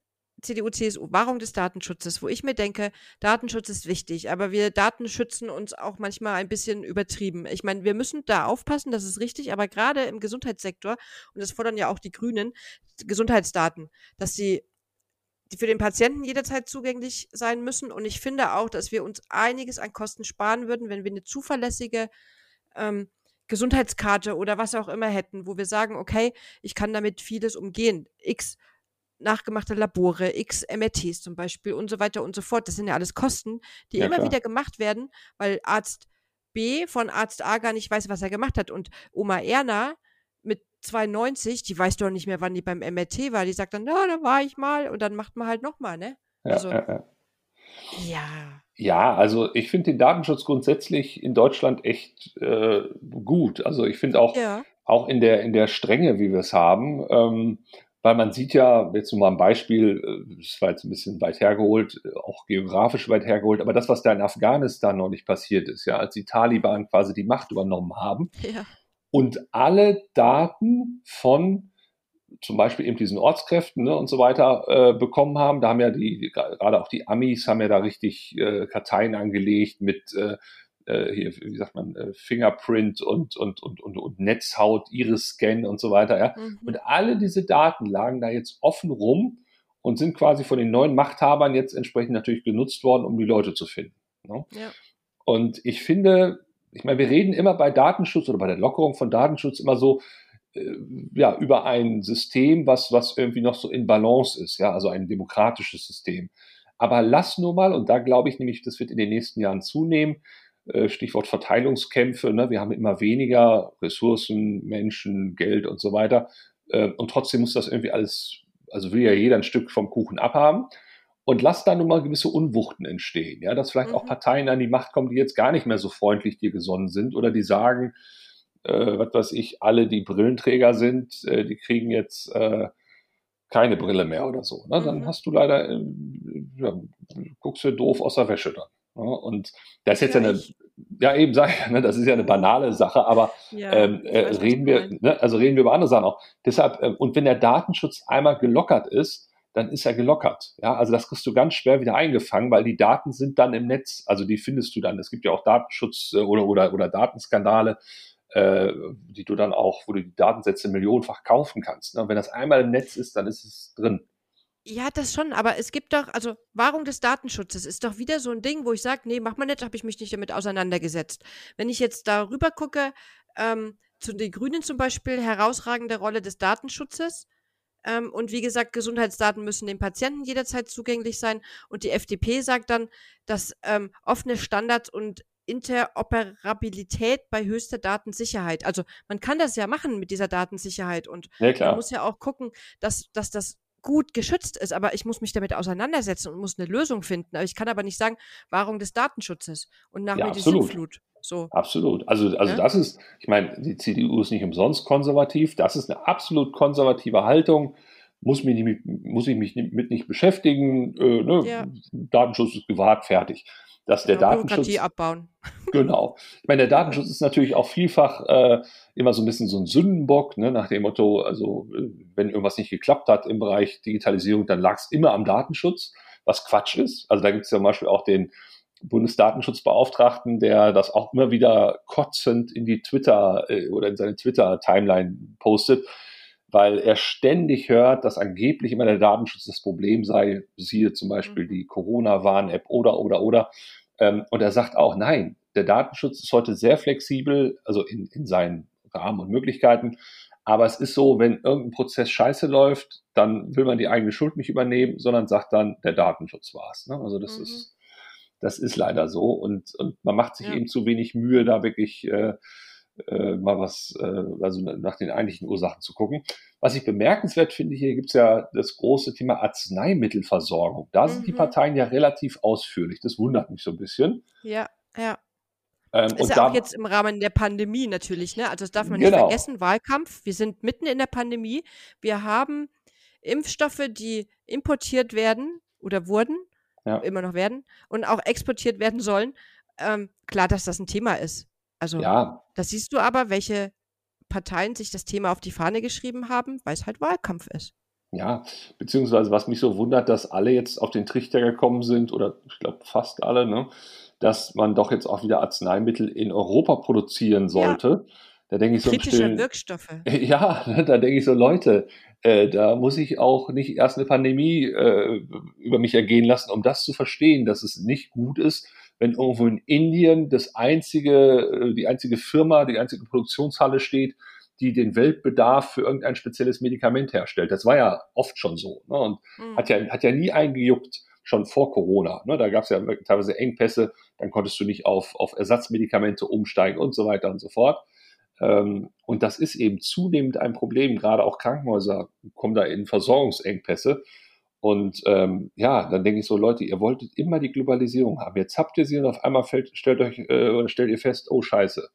CDU, CSU, Wahrung des Datenschutzes, wo ich mir denke, Datenschutz ist wichtig, aber wir Datenschützen uns auch manchmal ein bisschen übertrieben. Ich meine, wir müssen da aufpassen, das ist richtig, aber gerade im Gesundheitssektor, und das fordern ja auch die Grünen, Gesundheitsdaten, dass sie die für den Patienten jederzeit zugänglich sein müssen. Und ich finde auch, dass wir uns einiges an Kosten sparen würden, wenn wir eine zuverlässige ähm, Gesundheitskarte oder was auch immer hätten, wo wir sagen, okay, ich kann damit vieles umgehen. X nachgemachte Labore, X MRTs zum Beispiel und so weiter und so fort. Das sind ja alles Kosten, die ja, immer klar. wieder gemacht werden, weil Arzt B von Arzt A gar nicht weiß, was er gemacht hat. Und Oma Erna 92, die weiß doch nicht mehr, wann die beim MRT war. Die sagt dann, na, da war ich mal und dann macht man halt nochmal, ne? Ja, also, ja, ja. ja. Ja, also ich finde den Datenschutz grundsätzlich in Deutschland echt äh, gut. Also ich finde auch, ja. auch in der, in der Strenge, wie wir es haben, ähm, weil man sieht ja, jetzt nur mal ein Beispiel, äh, das war jetzt ein bisschen weit hergeholt, auch geografisch weit hergeholt, aber das, was da in Afghanistan noch nicht passiert ist, ja, als die Taliban quasi die Macht übernommen haben, ja und alle Daten von zum Beispiel eben diesen Ortskräften ne, und so weiter äh, bekommen haben. Da haben ja die, gerade auch die Amis haben ja da richtig äh, Karteien angelegt mit äh, äh hier, wie sagt man, äh, Fingerprint und, und, und, und, und Netzhaut, Iris-Scan und so weiter. Ja? Mhm. Und alle diese Daten lagen da jetzt offen rum und sind quasi von den neuen Machthabern jetzt entsprechend natürlich genutzt worden, um die Leute zu finden. Ne? Ja. Und ich finde, ich meine, wir reden immer bei Datenschutz oder bei der Lockerung von Datenschutz immer so, äh, ja, über ein System, was, was irgendwie noch so in Balance ist, ja, also ein demokratisches System. Aber lass nur mal, und da glaube ich nämlich, das wird in den nächsten Jahren zunehmen, äh, Stichwort Verteilungskämpfe, ne? wir haben immer weniger Ressourcen, Menschen, Geld und so weiter. Äh, und trotzdem muss das irgendwie alles, also will ja jeder ein Stück vom Kuchen abhaben. Und lass da nun mal gewisse Unwuchten entstehen, ja, dass vielleicht mhm. auch Parteien an die Macht kommen, die jetzt gar nicht mehr so freundlich dir gesonnen sind oder die sagen, äh, was weiß ich, alle, die Brillenträger sind, äh, die kriegen jetzt äh, keine Brille mehr oder so. Ne? Dann mhm. hast du leider, äh, ja, guckst du doof aus der Wäsche dann. Ne? Und das ist jetzt ja, eine, ja eben sag ich, ne, das ist ja eine banale Sache, aber ja, ähm, äh, reden wir, ne, also reden wir über andere Sachen auch. Deshalb, äh, und wenn der Datenschutz einmal gelockert ist, dann ist er gelockert. Ja, also das kriegst du ganz schwer wieder eingefangen, weil die Daten sind dann im Netz. Also die findest du dann. Es gibt ja auch Datenschutz äh, oder, oder, oder Datenskandale, äh, die du dann auch, wo du die Datensätze millionenfach kaufen kannst. Ne? Und wenn das einmal im Netz ist, dann ist es drin. Ja, das schon, aber es gibt doch, also Wahrung des Datenschutzes ist doch wieder so ein Ding, wo ich sage, nee, mach mal nicht, habe ich mich nicht damit auseinandergesetzt. Wenn ich jetzt darüber gucke, ähm, zu den Grünen zum Beispiel, herausragende Rolle des Datenschutzes. Ähm, und wie gesagt, Gesundheitsdaten müssen den Patienten jederzeit zugänglich sein. Und die FDP sagt dann, dass ähm, offene Standards und Interoperabilität bei höchster Datensicherheit. Also man kann das ja machen mit dieser Datensicherheit und ja, man muss ja auch gucken, dass, dass das gut geschützt ist, aber ich muss mich damit auseinandersetzen und muss eine Lösung finden. Aber ich kann aber nicht sagen, Wahrung des Datenschutzes und nach ja, Sinnflut. So. Absolut. Also, also ja? das ist, ich meine, die CDU ist nicht umsonst konservativ. Das ist eine absolut konservative Haltung. Muss, mich nicht, muss ich mich mit nicht beschäftigen. Äh, ne? ja. Datenschutz ist gewahrt, fertig dass der genau, Datenschutz. Bürokratie abbauen. Genau. Ich meine, der Datenschutz ist natürlich auch vielfach äh, immer so ein bisschen so ein Sündenbock, ne, nach dem Motto, also wenn irgendwas nicht geklappt hat im Bereich Digitalisierung, dann lag es immer am Datenschutz, was Quatsch ist. Also da gibt es ja zum Beispiel auch den Bundesdatenschutzbeauftragten, der das auch immer wieder kotzend in die Twitter äh, oder in seine Twitter-Timeline postet, weil er ständig hört, dass angeblich immer der Datenschutz das Problem sei, siehe zum Beispiel mhm. die Corona-Warn-App oder, oder, oder. Ähm, und er sagt auch, nein, der Datenschutz ist heute sehr flexibel, also in, in seinen Rahmen und Möglichkeiten. Aber es ist so, wenn irgendein Prozess scheiße läuft, dann will man die eigene Schuld nicht übernehmen, sondern sagt dann, der Datenschutz war es. Ne? Also das mhm. ist, das ist leider so. Und, und man macht sich ja. eben zu wenig Mühe, da wirklich äh, äh, mal was, äh, also nach den eigentlichen Ursachen zu gucken. Was ich bemerkenswert finde, hier gibt es ja das große Thema Arzneimittelversorgung. Da mhm. sind die mhm. Parteien ja relativ ausführlich. Das wundert mich so ein bisschen. Ja, ja. Ähm, ist ja da, auch jetzt im Rahmen der Pandemie natürlich, ne? Also das darf man nicht genau. vergessen, Wahlkampf. Wir sind mitten in der Pandemie. Wir haben Impfstoffe, die importiert werden oder wurden, ja. immer noch werden und auch exportiert werden sollen. Ähm, klar, dass das ein Thema ist. Also, ja. das siehst du aber, welche Parteien sich das Thema auf die Fahne geschrieben haben, weil es halt Wahlkampf ist. Ja, beziehungsweise was mich so wundert, dass alle jetzt auf den Trichter gekommen sind, oder ich glaube fast alle, ne, dass man doch jetzt auch wieder Arzneimittel in Europa produzieren sollte. Ja. Da denke ich so Kritische stillen, Wirkstoffe. Ja, da denke ich so, Leute, äh, da muss ich auch nicht erst eine Pandemie äh, über mich ergehen lassen, um das zu verstehen, dass es nicht gut ist, wenn irgendwo in Indien das einzige, äh, die einzige Firma, die einzige Produktionshalle steht, die den Weltbedarf für irgendein spezielles Medikament herstellt. Das war ja oft schon so ne? und mhm. hat, ja, hat ja nie eingejuckt, schon vor Corona. Ne? Da gab es ja teilweise Engpässe, dann konntest du nicht auf, auf Ersatzmedikamente umsteigen und so weiter und so fort. Ähm, und das ist eben zunehmend ein Problem. Gerade auch Krankenhäuser kommen da in Versorgungsengpässe. Und ähm, ja, dann denke ich so, Leute, ihr wolltet immer die Globalisierung haben. Jetzt habt ihr sie und auf einmal fällt, stellt euch äh, stellt ihr fest, oh Scheiße.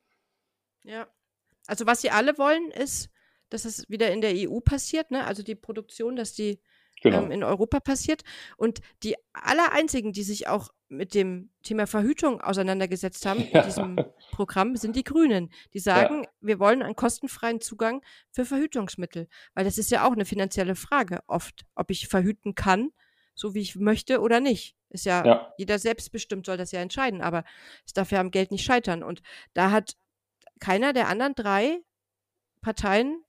Ja. Also was sie alle wollen, ist, dass es wieder in der EU passiert, ne? Also die Produktion, dass die genau. ähm, in Europa passiert. Und die aller einzigen, die sich auch mit dem Thema Verhütung auseinandergesetzt haben ja. in diesem Programm, sind die Grünen. Die sagen, ja. wir wollen einen kostenfreien Zugang für Verhütungsmittel. Weil das ist ja auch eine finanzielle Frage oft, ob ich verhüten kann, so wie ich möchte oder nicht. Ist ja, ja. jeder selbstbestimmt soll das ja entscheiden, aber es darf ja am Geld nicht scheitern. Und da hat keiner der anderen drei Parteien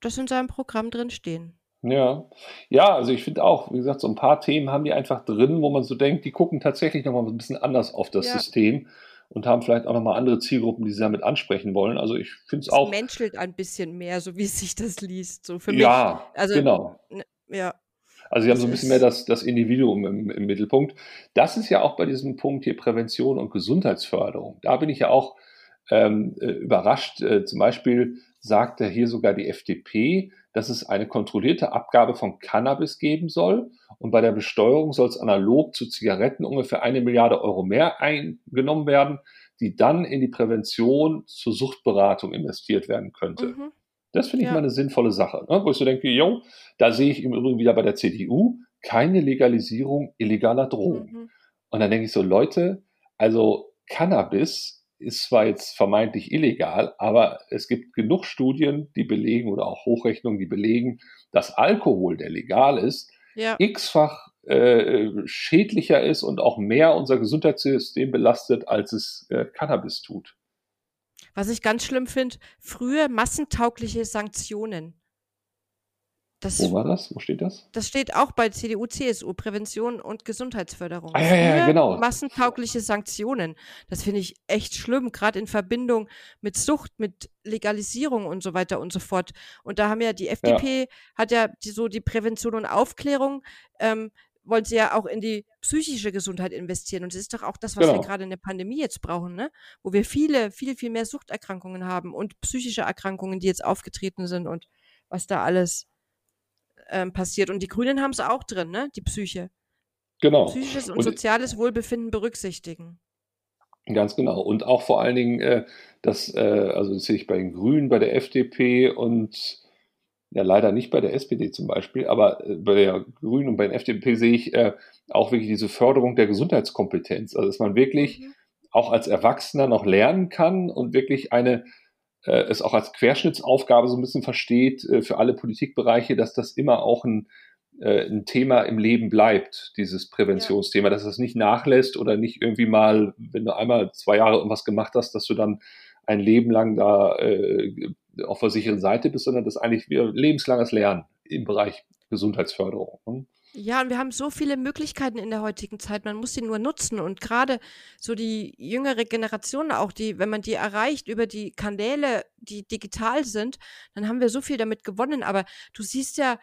das in seinem Programm drin stehen. Ja, ja, also ich finde auch, wie gesagt, so ein paar Themen haben die einfach drin, wo man so denkt, die gucken tatsächlich nochmal ein bisschen anders auf das ja. System und haben vielleicht auch nochmal andere Zielgruppen, die sie damit ansprechen wollen. Also ich finde es auch. Es menschelt ein bisschen mehr, so wie sich das liest, so für mich. Ja, also, genau. Ja. Also sie haben so ein bisschen mehr das, das Individuum im, im Mittelpunkt. Das ist ja auch bei diesem Punkt hier Prävention und Gesundheitsförderung. Da bin ich ja auch ähm, äh, überrascht. Äh, zum Beispiel sagte hier sogar die FDP, dass es eine kontrollierte Abgabe von Cannabis geben soll. Und bei der Besteuerung soll es analog zu Zigaretten ungefähr eine Milliarde Euro mehr eingenommen werden, die dann in die Prävention zur Suchtberatung investiert werden könnte. Mhm. Das finde ich ja. mal eine sinnvolle Sache, ne? wo ich so denke, jo, da sehe ich im Übrigen wieder bei der CDU keine Legalisierung illegaler Drogen. Mhm. Und dann denke ich so, Leute, also Cannabis ist zwar jetzt vermeintlich illegal, aber es gibt genug Studien, die belegen oder auch Hochrechnungen, die belegen, dass Alkohol, der legal ist, ja. x-fach äh, schädlicher ist und auch mehr unser Gesundheitssystem belastet, als es äh, Cannabis tut. Was ich ganz schlimm finde, früher massentaugliche Sanktionen. Das, Wo war das? Wo steht das? Das steht auch bei CDU, CSU, Prävention und Gesundheitsförderung. Ah, ja, ja, genau. Massentaugliche Sanktionen. Das finde ich echt schlimm, gerade in Verbindung mit Sucht, mit Legalisierung und so weiter und so fort. Und da haben ja die FDP, ja. hat ja die, so die Prävention und Aufklärung, ähm, wollen sie ja auch in die psychische Gesundheit investieren. Und das ist doch auch das, was genau. wir gerade in der Pandemie jetzt brauchen, ne? Wo wir viele, viel, viel mehr Suchterkrankungen haben und psychische Erkrankungen, die jetzt aufgetreten sind und was da alles ähm, passiert. Und die Grünen haben es auch drin, ne? Die Psyche. Genau. Psychisches und, und soziales Wohlbefinden berücksichtigen. Ganz genau. Und auch vor allen Dingen, äh, das, äh, also das sehe ich bei den Grünen, bei der FDP und ja leider nicht bei der SPD zum Beispiel, aber äh, bei der Grünen und bei der FDP sehe ich äh, auch wirklich diese Förderung der Gesundheitskompetenz. Also dass man wirklich mhm. auch als Erwachsener noch lernen kann und wirklich eine es auch als Querschnittsaufgabe so ein bisschen versteht äh, für alle Politikbereiche, dass das immer auch ein, äh, ein Thema im Leben bleibt, dieses Präventionsthema, ja. dass es nicht nachlässt oder nicht irgendwie mal, wenn du einmal zwei Jahre irgendwas gemacht hast, dass du dann ein Leben lang da äh, auf der sicheren Seite bist, sondern das eigentlich wir lebenslanges Lernen im Bereich Gesundheitsförderung. Ja, und wir haben so viele Möglichkeiten in der heutigen Zeit. Man muss sie nur nutzen. Und gerade so die jüngere Generation auch, die, wenn man die erreicht über die Kanäle, die digital sind, dann haben wir so viel damit gewonnen. Aber du siehst ja,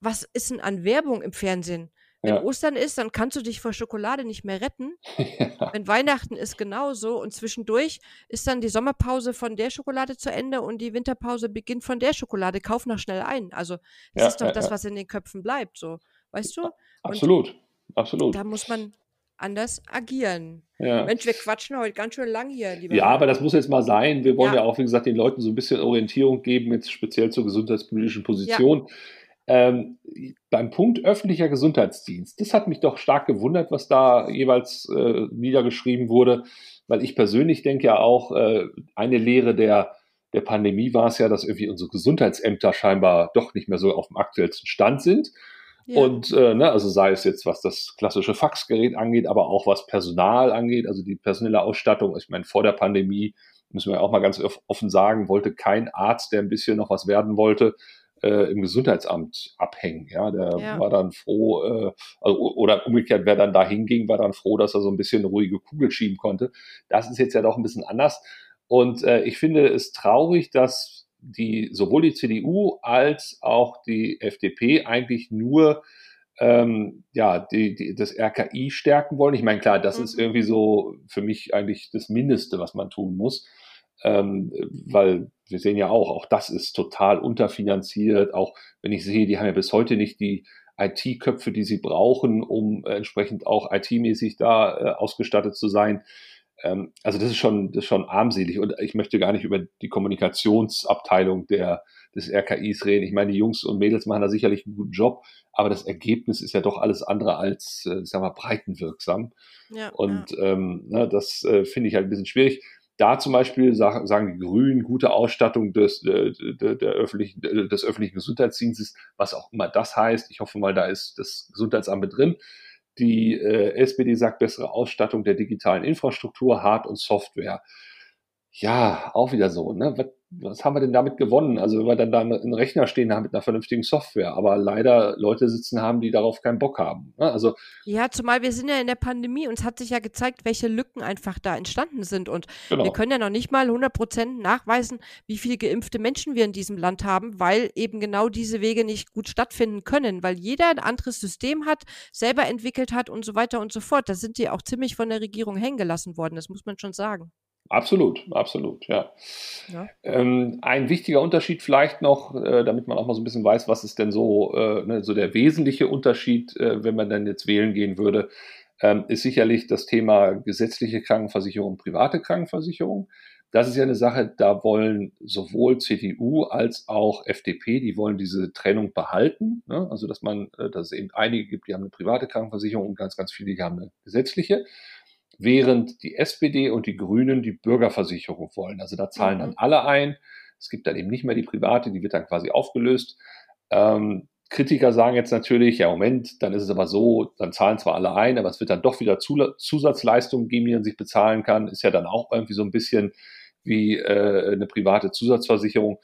was ist denn an Werbung im Fernsehen? Wenn ja. Ostern ist, dann kannst du dich vor Schokolade nicht mehr retten. Ja. Wenn Weihnachten ist genauso und zwischendurch ist dann die Sommerpause von der Schokolade zu Ende und die Winterpause beginnt von der Schokolade. Kauf noch schnell ein. Also das ja, ist doch das, was in den Köpfen bleibt. So. Weißt du? Absolut, Und absolut. Da muss man anders agieren. Ja. Mensch, wir quatschen heute ganz schön lang hier, lieber. Ja, Mann. aber das muss jetzt mal sein. Wir wollen ja. ja. auch, wie gesagt, den Leuten so ein bisschen Orientierung geben, jetzt speziell zur gesundheitspolitischen Position. Ja. Ähm, beim Punkt öffentlicher Gesundheitsdienst, das hat mich doch stark gewundert, was da jeweils äh, niedergeschrieben wurde, weil ich persönlich denke ja auch, äh, eine Lehre der, der Pandemie war es ja, dass irgendwie unsere Gesundheitsämter scheinbar doch nicht mehr so auf dem aktuellsten Stand sind. Und äh, ne, also sei es jetzt, was das klassische Faxgerät angeht, aber auch was Personal angeht, also die personelle Ausstattung. Ich meine, vor der Pandemie, müssen wir auch mal ganz offen sagen, wollte kein Arzt, der ein bisschen noch was werden wollte, äh, im Gesundheitsamt abhängen. Ja, der ja. war dann froh, äh, also, oder umgekehrt, wer dann da hinging, war dann froh, dass er so ein bisschen eine ruhige Kugel schieben konnte. Das ist jetzt ja doch ein bisschen anders. Und äh, ich finde es traurig, dass die sowohl die CDU als auch die FDP eigentlich nur ähm, ja, die, die, das RKI stärken wollen. Ich meine, klar, das mhm. ist irgendwie so für mich eigentlich das Mindeste, was man tun muss. Ähm, weil wir sehen ja auch, auch das ist total unterfinanziert. Auch wenn ich sehe, die haben ja bis heute nicht die IT-Köpfe, die sie brauchen, um entsprechend auch IT-mäßig da äh, ausgestattet zu sein. Ähm, also das ist schon, das ist schon armselig und ich möchte gar nicht über die Kommunikationsabteilung der, des RKIs reden. Ich meine, die Jungs und Mädels machen da sicherlich einen guten Job, aber das Ergebnis ist ja doch alles andere als, äh, sagen wir, breitenwirksam. Ja, und ja. Ähm, ne, das äh, finde ich halt ein bisschen schwierig. Da zum Beispiel sagen, sagen die Grünen gute Ausstattung des, äh, der, der öffentlichen, des öffentlichen Gesundheitsdienstes, was auch immer das heißt. Ich hoffe mal, da ist das Gesundheitsamt mit drin. Die äh, SPD sagt bessere Ausstattung der digitalen Infrastruktur, Hard- und Software. Ja, auch wieder so. Ne? Was, was haben wir denn damit gewonnen? Also wenn wir dann da einen Rechner stehen haben mit einer vernünftigen Software, aber leider Leute sitzen haben, die darauf keinen Bock haben. Ne? Also ja, zumal wir sind ja in der Pandemie und es hat sich ja gezeigt, welche Lücken einfach da entstanden sind und genau. wir können ja noch nicht mal 100 Prozent nachweisen, wie viele geimpfte Menschen wir in diesem Land haben, weil eben genau diese Wege nicht gut stattfinden können, weil jeder ein anderes System hat, selber entwickelt hat und so weiter und so fort. Da sind die auch ziemlich von der Regierung hängen gelassen worden, das muss man schon sagen. Absolut, absolut, ja. ja. Ähm, ein wichtiger Unterschied vielleicht noch, äh, damit man auch mal so ein bisschen weiß, was ist denn so, äh, ne, so der wesentliche Unterschied, äh, wenn man dann jetzt wählen gehen würde, ähm, ist sicherlich das Thema gesetzliche Krankenversicherung und private Krankenversicherung. Das ist ja eine Sache, da wollen sowohl CDU als auch FDP, die wollen diese Trennung behalten. Ne? Also, dass man, äh, dass es eben einige gibt, die haben eine private Krankenversicherung und ganz, ganz viele, die haben eine gesetzliche während die SPD und die Grünen die Bürgerversicherung wollen. Also da zahlen mhm. dann alle ein. Es gibt dann eben nicht mehr die private, die wird dann quasi aufgelöst. Ähm, Kritiker sagen jetzt natürlich, ja Moment, dann ist es aber so, dann zahlen zwar alle ein, aber es wird dann doch wieder Zusatzleistungen geben, die man sich bezahlen kann. Ist ja dann auch irgendwie so ein bisschen wie äh, eine private Zusatzversicherung.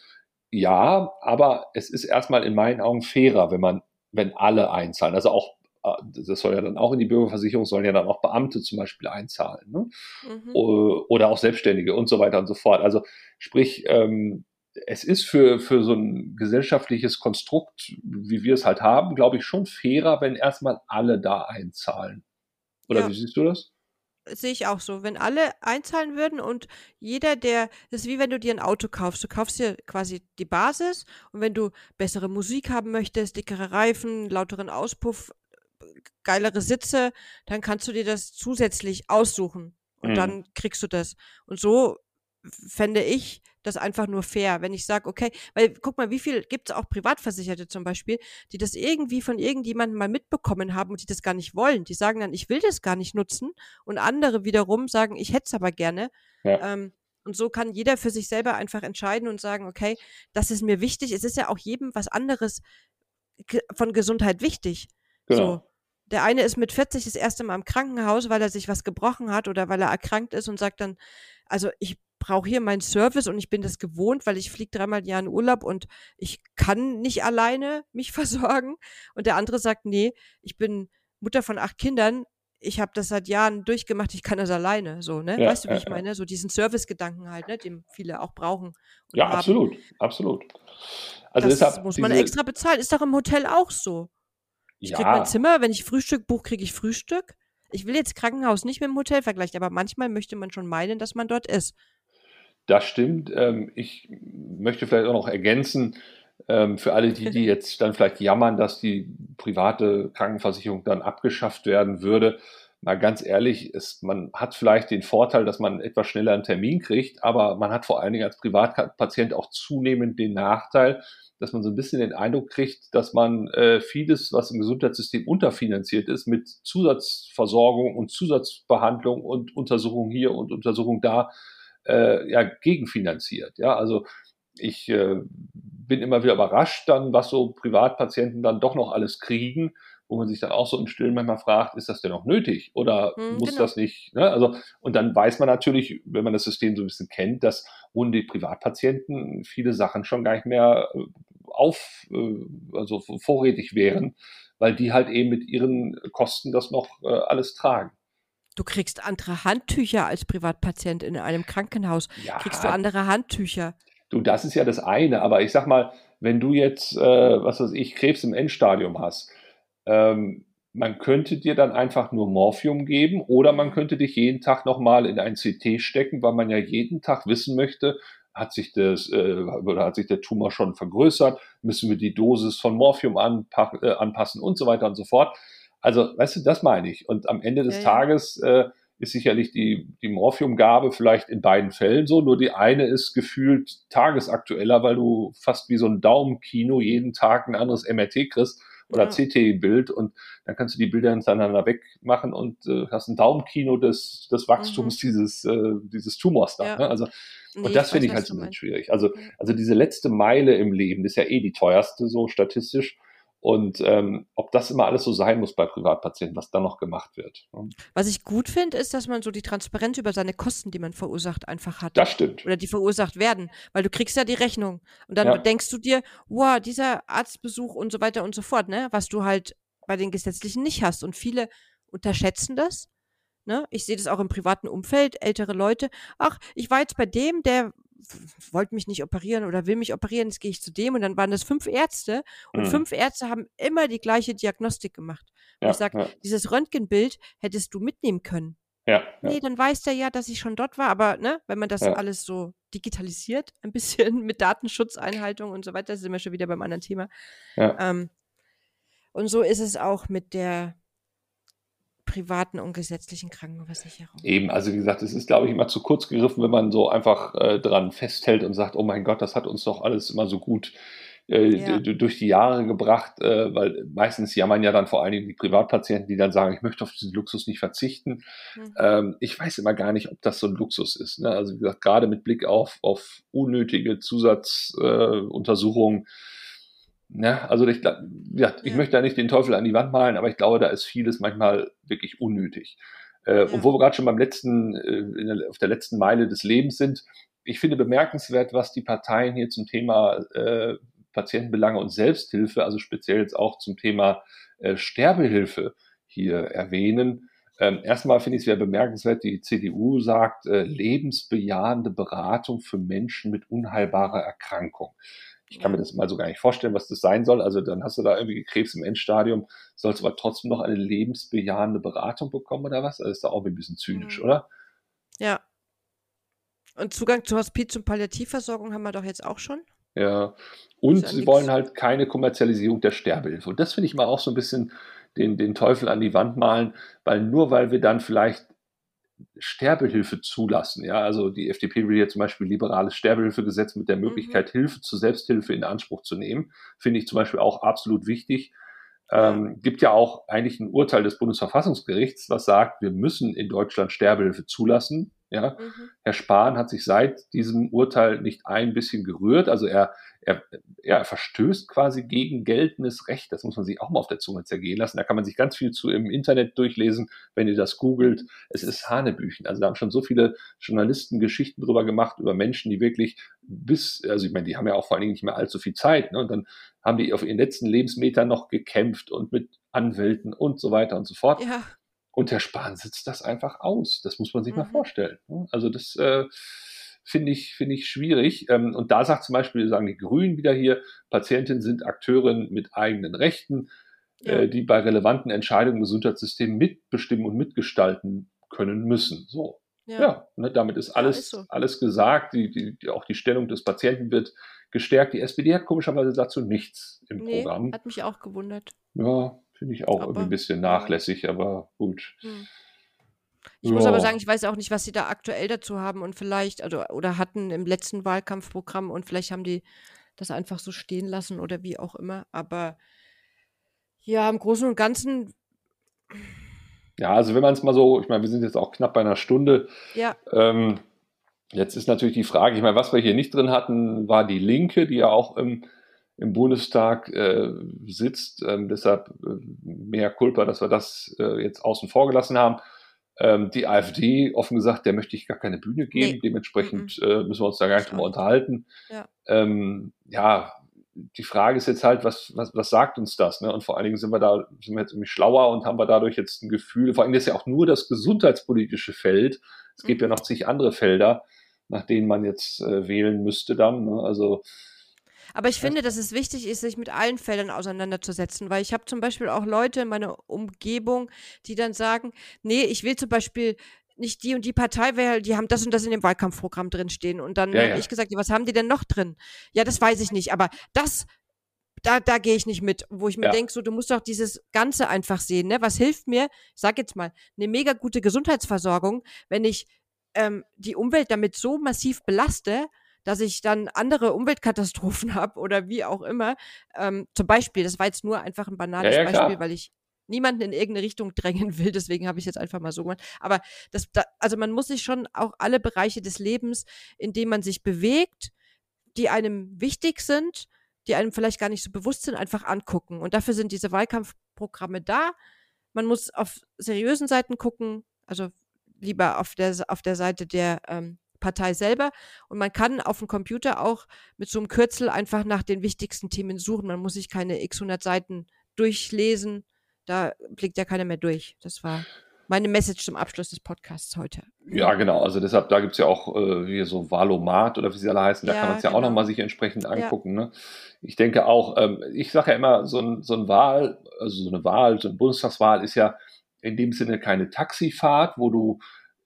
Ja, aber es ist erstmal in meinen Augen fairer, wenn man, wenn alle einzahlen. Also auch, das soll ja dann auch in die Bürgerversicherung, sollen ja dann auch Beamte zum Beispiel einzahlen. Ne? Mhm. Oder auch Selbstständige und so weiter und so fort. Also sprich, ähm, es ist für, für so ein gesellschaftliches Konstrukt, wie wir es halt haben, glaube ich, schon fairer, wenn erstmal alle da einzahlen. Oder ja. wie siehst du das? Sehe ich auch so. Wenn alle einzahlen würden und jeder, der, das ist wie wenn du dir ein Auto kaufst. Du kaufst dir quasi die Basis und wenn du bessere Musik haben möchtest, dickere Reifen, lauteren Auspuff, geilere Sitze, dann kannst du dir das zusätzlich aussuchen und mhm. dann kriegst du das. Und so fände ich das einfach nur fair, wenn ich sage, okay, weil guck mal, wie viel gibt es auch Privatversicherte zum Beispiel, die das irgendwie von irgendjemandem mal mitbekommen haben und die das gar nicht wollen. Die sagen dann, ich will das gar nicht nutzen und andere wiederum sagen, ich hätte es aber gerne. Ja. Ähm, und so kann jeder für sich selber einfach entscheiden und sagen, okay, das ist mir wichtig. Es ist ja auch jedem was anderes von Gesundheit wichtig. Genau. So. Der eine ist mit 40 das erste Mal im Krankenhaus, weil er sich was gebrochen hat oder weil er erkrankt ist und sagt dann, also ich brauche hier meinen Service und ich bin das gewohnt, weil ich fliege dreimal im Jahr in Urlaub und ich kann nicht alleine mich versorgen. Und der andere sagt, nee, ich bin Mutter von acht Kindern, ich habe das seit Jahren durchgemacht, ich kann das alleine, so, ne? Ja, weißt du, wie ja, ich meine? So diesen Service-Gedanken halt, ne, den viele auch brauchen. Ja, haben. absolut, absolut. Also das muss man diese... extra bezahlen. Ist doch im Hotel auch so. Ich ja. krieg mein Zimmer, wenn ich Frühstück buche, kriege ich Frühstück. Ich will jetzt Krankenhaus nicht mit dem Hotel vergleichen, aber manchmal möchte man schon meinen, dass man dort ist. Das stimmt. Ähm, ich möchte vielleicht auch noch ergänzen, ähm, für alle die, die jetzt dann vielleicht jammern, dass die private Krankenversicherung dann abgeschafft werden würde. Mal ganz ehrlich, ist, man hat vielleicht den Vorteil, dass man etwas schneller einen Termin kriegt, aber man hat vor allen Dingen als Privatpatient auch zunehmend den Nachteil, dass man so ein bisschen den Eindruck kriegt, dass man äh, vieles, was im Gesundheitssystem unterfinanziert ist, mit Zusatzversorgung und Zusatzbehandlung und Untersuchung hier und Untersuchung da äh, ja, gegenfinanziert. Ja, also ich äh, bin immer wieder überrascht dann, was so Privatpatienten dann doch noch alles kriegen, wo man sich dann auch so im Stillen manchmal fragt, ist das denn noch nötig oder hm, muss genau. das nicht? Ne? Also und dann weiß man natürlich, wenn man das System so ein bisschen kennt, dass ohne die Privatpatienten viele Sachen schon gar nicht mehr äh, auf, äh, also vorrätig wären, weil die halt eben mit ihren Kosten das noch äh, alles tragen. Du kriegst andere Handtücher als Privatpatient in einem Krankenhaus. Ja. Kriegst du andere Handtücher? Du, das ist ja das eine. Aber ich sag mal, wenn du jetzt, äh, was weiß ich, Krebs im Endstadium hast, ähm, man könnte dir dann einfach nur Morphium geben oder man könnte dich jeden Tag nochmal in ein CT stecken, weil man ja jeden Tag wissen möchte, hat sich, das, äh, oder hat sich der Tumor schon vergrößert, müssen wir die Dosis von Morphium anpa äh, anpassen und so weiter und so fort. Also, weißt du, das meine ich. Und am Ende des ja, Tages äh, ist sicherlich die, die Morphiumgabe vielleicht in beiden Fällen so, nur die eine ist gefühlt tagesaktueller, weil du fast wie so ein Daumenkino jeden Tag ein anderes MRT kriegst oder ja. CT-Bild und dann kannst du die Bilder hintereinander wegmachen und äh, hast ein Daumenkino des, des Wachstums mhm. dieses, äh, dieses Tumors da. Ja. Ne? Also, nee, und das finde ich halt so schwierig. Also, also diese letzte Meile im Leben ist ja eh die teuerste, so statistisch. Und ähm, ob das immer alles so sein muss bei Privatpatienten, was dann noch gemacht wird. Ne? Was ich gut finde, ist, dass man so die Transparenz über seine Kosten, die man verursacht, einfach hat. Das stimmt. Oder die verursacht werden. Weil du kriegst ja die Rechnung. Und dann ja. denkst du dir, wow, dieser Arztbesuch und so weiter und so fort, ne? Was du halt bei den gesetzlichen nicht hast. Und viele unterschätzen das. Ne? Ich sehe das auch im privaten Umfeld, ältere Leute. Ach, ich war jetzt bei dem, der wollte mich nicht operieren oder will mich operieren, jetzt gehe ich zu dem und dann waren das fünf Ärzte und mhm. fünf Ärzte haben immer die gleiche Diagnostik gemacht. Ja, ich sage, ja. dieses Röntgenbild hättest du mitnehmen können. Ja, ja. Nee, dann weiß der ja, dass ich schon dort war, aber ne, wenn man das ja. alles so digitalisiert, ein bisschen mit Datenschutzeinhaltung und so weiter, sind wir schon wieder beim anderen Thema. Ja. Ähm, und so ist es auch mit der privaten und gesetzlichen Krankenversicherung. Eben, also wie gesagt, es ist, glaube ich, immer zu kurz gegriffen, wenn man so einfach äh, dran festhält und sagt, oh mein Gott, das hat uns doch alles immer so gut äh, ja. durch die Jahre gebracht, äh, weil meistens jammern ja dann vor allen Dingen die Privatpatienten, die dann sagen, ich möchte auf diesen Luxus nicht verzichten. Mhm. Ähm, ich weiß immer gar nicht, ob das so ein Luxus ist. Ne? Also wie gesagt, gerade mit Blick auf, auf unnötige Zusatzuntersuchungen, Ja, also ich, ja, ich ja. möchte da nicht den Teufel an die Wand malen, aber ich glaube, da ist vieles manchmal wirklich unnötig. Äh, ja. Und wo wir gerade schon beim letzten, äh, der, auf der letzten Meile des Lebens sind, ich finde bemerkenswert, was die Parteien hier zum Thema äh, Patientenbelange und Selbsthilfe, also speziell jetzt auch zum Thema äh, Sterbehilfe hier erwähnen. Ähm, erstmal finde ich es sehr bemerkenswert, die CDU sagt äh, lebensbejahende Beratung für Menschen mit unheilbarer Erkrankung. Ich kann mir das mal so gar nicht vorstellen, was das sein soll. Also dann hast du da irgendwie Krebs im Endstadium, sollst du aber trotzdem noch eine lebensbejahende Beratung bekommen oder was? Das ist da auch ein bisschen zynisch, mhm. oder? Ja. Und Zugang zu Hospiz- und Palliativversorgung haben wir doch jetzt auch schon. Ja. Und sie wollen halt keine Kommerzialisierung der Sterbehilfe. Und das finde ich mal auch so ein bisschen den, den Teufel an die Wand malen, weil nur weil wir dann vielleicht Sterbehilfe zulassen. Ja, also die FDP will ja zum Beispiel liberales Sterbehilfegesetz mit der mhm. Möglichkeit, mhm. Hilfe zur Selbsthilfe in Anspruch zu nehmen. Finde ich zum Beispiel auch absolut wichtig. Ähm, gibt ja auch eigentlich ein Urteil des Bundesverfassungsgerichts, was sagt, wir müssen in Deutschland Sterbehilfe zulassen. Ja, mhm. Herr Spahn hat sich seit diesem Urteil nicht ein bisschen gerührt. Also er, er, er verstößt quasi gegen geltendes Recht. Das muss man sich auch mal auf der Zunge zergehen lassen. Da kann man sich ganz viel zu im Internet durchlesen, wenn ihr das googelt. Es ist Hanebüchen. Also da haben schon so viele Journalisten Geschichten drüber gemacht, über Menschen, die wirklich bis, also ich meine, die haben ja auch vor allen Dingen nicht mehr allzu viel Zeit. Ne? Und dann haben die auf ihren letzten Lebensmetern noch gekämpft und mit Anwälten und so weiter und so fort. Ja. Und Herr Spahn sitzt das einfach aus. Das muss man sich mhm. mal vorstellen. Ne? Also das äh, finde ich, finde ich schwierig. Ähm, und da sagt zum Beispiel, sagen die Grünen wieder hier, Patientinnen sind Akteurin mit eigenen Rechten, ja. äh, die bei relevanten Entscheidungen im Gesundheitssystem mitbestimmen und mitgestalten können müssen. So. Ja, ja ne, damit ist alles, ja, ist so. alles gesagt. Die, die, die, auch die Stellung des Patienten wird gestärkt. Die SPD hat komischerweise dazu nichts im nee, Programm. Hat mich auch gewundert. Ja, Finde ich auch aber, irgendwie ein bisschen nachlässig, aber gut. Hm. Ich ja. muss aber sagen, ich weiß auch nicht, was sie da aktuell dazu haben und vielleicht, also oder hatten im letzten Wahlkampfprogramm und vielleicht haben die das einfach so stehen lassen oder wie auch immer. Aber ja, im Großen und Ganzen. Ja, also wenn man es mal so, ich meine, wir sind jetzt auch knapp bei einer Stunde. Ja. Ähm, jetzt ist natürlich die Frage, ich meine, was wir hier nicht drin hatten, war die Linke, die ja auch im im Bundestag äh, sitzt. Ähm, deshalb äh, mehr Culpa, dass wir das äh, jetzt außen vor gelassen haben. Ähm, die AfD, offen gesagt, der möchte ich gar keine Bühne geben. Nee. Dementsprechend mhm. äh, müssen wir uns da gar nicht drüber unterhalten. Ja. Ähm, ja, die Frage ist jetzt halt, was, was, was sagt uns das? Ne? Und vor allen Dingen sind wir da, sind wir jetzt irgendwie schlauer und haben wir dadurch jetzt ein Gefühl, vor allem das ist ja auch nur das gesundheitspolitische Feld. Es gibt mhm. ja noch zig andere Felder, nach denen man jetzt äh, wählen müsste dann. Ne? Also aber ich finde, dass es wichtig ist, sich mit allen Feldern auseinanderzusetzen, weil ich habe zum Beispiel auch Leute in meiner Umgebung, die dann sagen, nee, ich will zum Beispiel nicht die und die Partei, weil die haben das und das in dem Wahlkampfprogramm drinstehen. Und dann ja, habe ja. ich gesagt, was haben die denn noch drin? Ja, das weiß ich nicht, aber das da, da gehe ich nicht mit, wo ich mir ja. denke, so, du musst doch dieses Ganze einfach sehen, ne? Was hilft mir, ich sag jetzt mal, eine mega gute Gesundheitsversorgung, wenn ich ähm, die Umwelt damit so massiv belaste, dass ich dann andere Umweltkatastrophen habe oder wie auch immer. Ähm, zum Beispiel, das war jetzt nur einfach ein banales ja, ja, Beispiel, weil ich niemanden in irgendeine Richtung drängen will, deswegen habe ich jetzt einfach mal so gemacht. Aber das, da, also man muss sich schon auch alle Bereiche des Lebens, in denen man sich bewegt, die einem wichtig sind, die einem vielleicht gar nicht so bewusst sind, einfach angucken. Und dafür sind diese Wahlkampfprogramme da. Man muss auf seriösen Seiten gucken, also lieber auf der, auf der Seite der ähm, Partei selber. Und man kann auf dem Computer auch mit so einem Kürzel einfach nach den wichtigsten Themen suchen. Man muss sich keine x 100 Seiten durchlesen. Da blickt ja keiner mehr durch. Das war meine Message zum Abschluss des Podcasts heute. Ja, genau. Also deshalb, da gibt es ja auch äh, hier so Valomat oder wie sie alle heißen. Da ja, kann man es ja genau. auch nochmal sich entsprechend angucken. Ja. Ne? Ich denke auch, ähm, ich sage ja immer, so ein, so ein Wahl, also so eine Wahl, so eine Bundestagswahl ist ja in dem Sinne keine Taxifahrt, wo du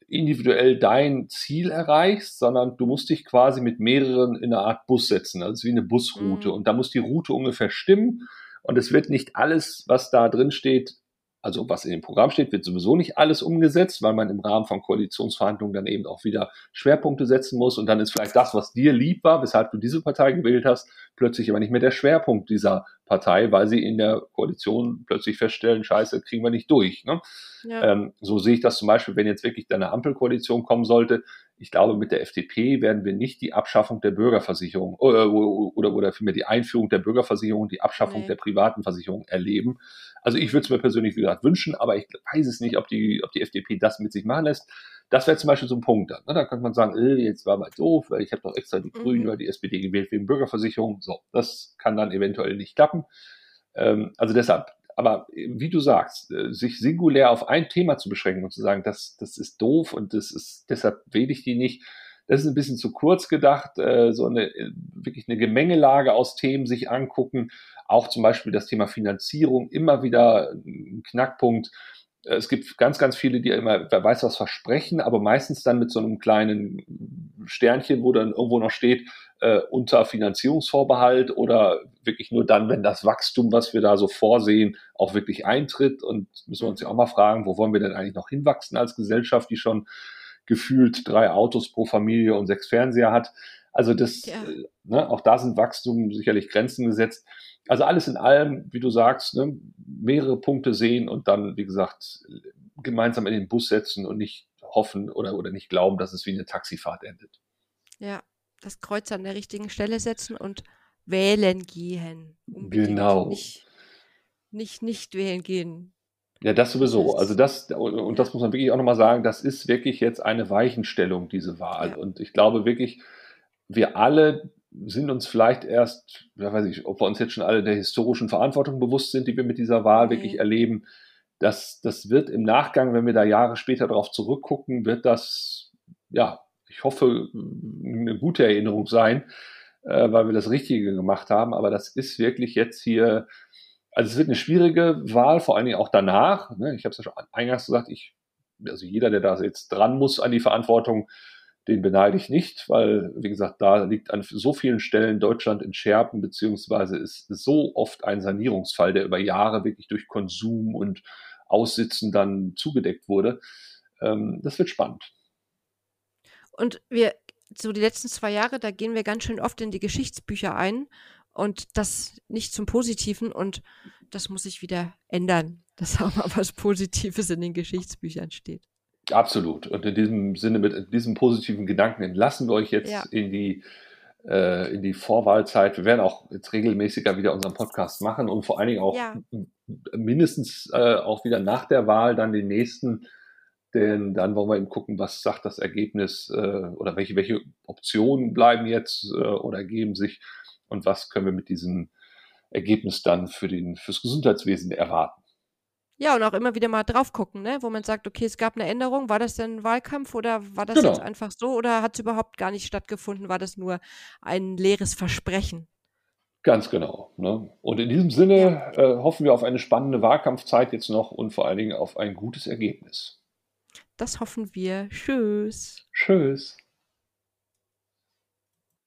individuell dein Ziel erreichst, sondern du musst dich quasi mit mehreren in eine Art Bus setzen. Also wie eine Busroute. Mhm. Und da muss die Route ungefähr stimmen. Und es wird nicht alles, was da drin steht, also was in dem Programm steht, wird sowieso nicht alles umgesetzt, weil man im Rahmen von Koalitionsverhandlungen dann eben auch wieder Schwerpunkte setzen muss. Und dann ist vielleicht das, was dir lieb war, weshalb du diese Partei gewählt hast, plötzlich aber nicht mehr der Schwerpunkt dieser Partei, weil sie in der Koalition plötzlich feststellen, scheiße, kriegen wir nicht durch. Ne? Ja. Ähm, so sehe ich das zum Beispiel, wenn jetzt wirklich eine Ampelkoalition kommen sollte, ich glaube, mit der FDP werden wir nicht die Abschaffung der Bürgerversicherung oder, äh, oder, oder vielmehr die Einführung der Bürgerversicherung, die Abschaffung nee. der privaten Versicherung erleben. Also ich würde es mir persönlich, wie gesagt, wünschen, aber ich weiß es nicht, ob die, ob die FDP das mit sich machen lässt. Das wäre zum Beispiel so ein Punkt. Dann, ne? Da könnte man sagen, äh, jetzt war mal doof, weil ich habe doch extra die Grünen mhm. oder die SPD gewählt wegen Bürgerversicherung. So, das kann dann eventuell nicht klappen. Ähm, also deshalb, aber wie du sagst, äh, sich singulär auf ein Thema zu beschränken und zu sagen, das, das ist doof und das ist, deshalb wähle ich die nicht, das ist ein bisschen zu kurz gedacht, äh, so eine wirklich eine Gemengelage aus Themen sich angucken. Auch zum Beispiel das Thema Finanzierung, immer wieder ein Knackpunkt es gibt ganz, ganz viele, die immer, wer weiß was versprechen, aber meistens dann mit so einem kleinen Sternchen, wo dann irgendwo noch steht, äh, unter Finanzierungsvorbehalt oder wirklich nur dann, wenn das Wachstum, was wir da so vorsehen, auch wirklich eintritt. Und müssen wir uns ja auch mal fragen, wo wollen wir denn eigentlich noch hinwachsen als Gesellschaft, die schon gefühlt drei Autos pro Familie und sechs Fernseher hat. Also das, ja. äh, ne, auch da sind Wachstum sicherlich Grenzen gesetzt. Also alles in allem, wie du sagst, ne, mehrere Punkte sehen und dann, wie gesagt, gemeinsam in den Bus setzen und nicht hoffen oder, oder nicht glauben, dass es wie eine Taxifahrt endet. Ja, das Kreuz an der richtigen Stelle setzen und wählen gehen. Unbedingt. Genau. Nicht, nicht, nicht wählen gehen. Ja, das sowieso. Also das, und das muss man wirklich auch nochmal sagen, das ist wirklich jetzt eine Weichenstellung, diese Wahl. Ja. Und ich glaube wirklich, wir alle sind uns vielleicht erst, ja weiß ich, ob wir uns jetzt schon alle der historischen Verantwortung bewusst sind, die wir mit dieser Wahl mhm. wirklich erleben. Das, das wird im Nachgang, wenn wir da Jahre später darauf zurückgucken, wird das, ja, ich hoffe, eine gute Erinnerung sein, äh, weil wir das Richtige gemacht haben. Aber das ist wirklich jetzt hier, also es wird eine schwierige Wahl, vor allen Dingen auch danach. Ne? Ich habe es ja schon eingangs gesagt, ich, also jeder, der da jetzt dran muss an die Verantwortung, den beneide ich nicht, weil, wie gesagt, da liegt an so vielen Stellen Deutschland in Scherben, beziehungsweise ist so oft ein Sanierungsfall, der über Jahre wirklich durch Konsum und Aussitzen dann zugedeckt wurde. Ähm, das wird spannend. Und wir, so die letzten zwei Jahre, da gehen wir ganz schön oft in die Geschichtsbücher ein und das nicht zum Positiven und das muss sich wieder ändern, dass auch mal was Positives in den Geschichtsbüchern steht. Absolut. Und in diesem Sinne, mit diesem positiven Gedanken entlassen wir euch jetzt ja. in die äh, in die Vorwahlzeit. Wir werden auch jetzt regelmäßiger wieder unseren Podcast machen und vor allen Dingen auch ja. mindestens äh, auch wieder nach der Wahl dann den nächsten, denn dann wollen wir eben gucken, was sagt das Ergebnis äh, oder welche, welche Optionen bleiben jetzt äh, oder ergeben sich und was können wir mit diesem Ergebnis dann für den, fürs Gesundheitswesen erwarten. Ja, und auch immer wieder mal drauf gucken, ne? wo man sagt, okay, es gab eine Änderung. War das denn ein Wahlkampf oder war das genau. jetzt einfach so oder hat es überhaupt gar nicht stattgefunden? War das nur ein leeres Versprechen? Ganz genau. Ne? Und in diesem Sinne äh, hoffen wir auf eine spannende Wahlkampfzeit jetzt noch und vor allen Dingen auf ein gutes Ergebnis. Das hoffen wir. Tschüss. Tschüss.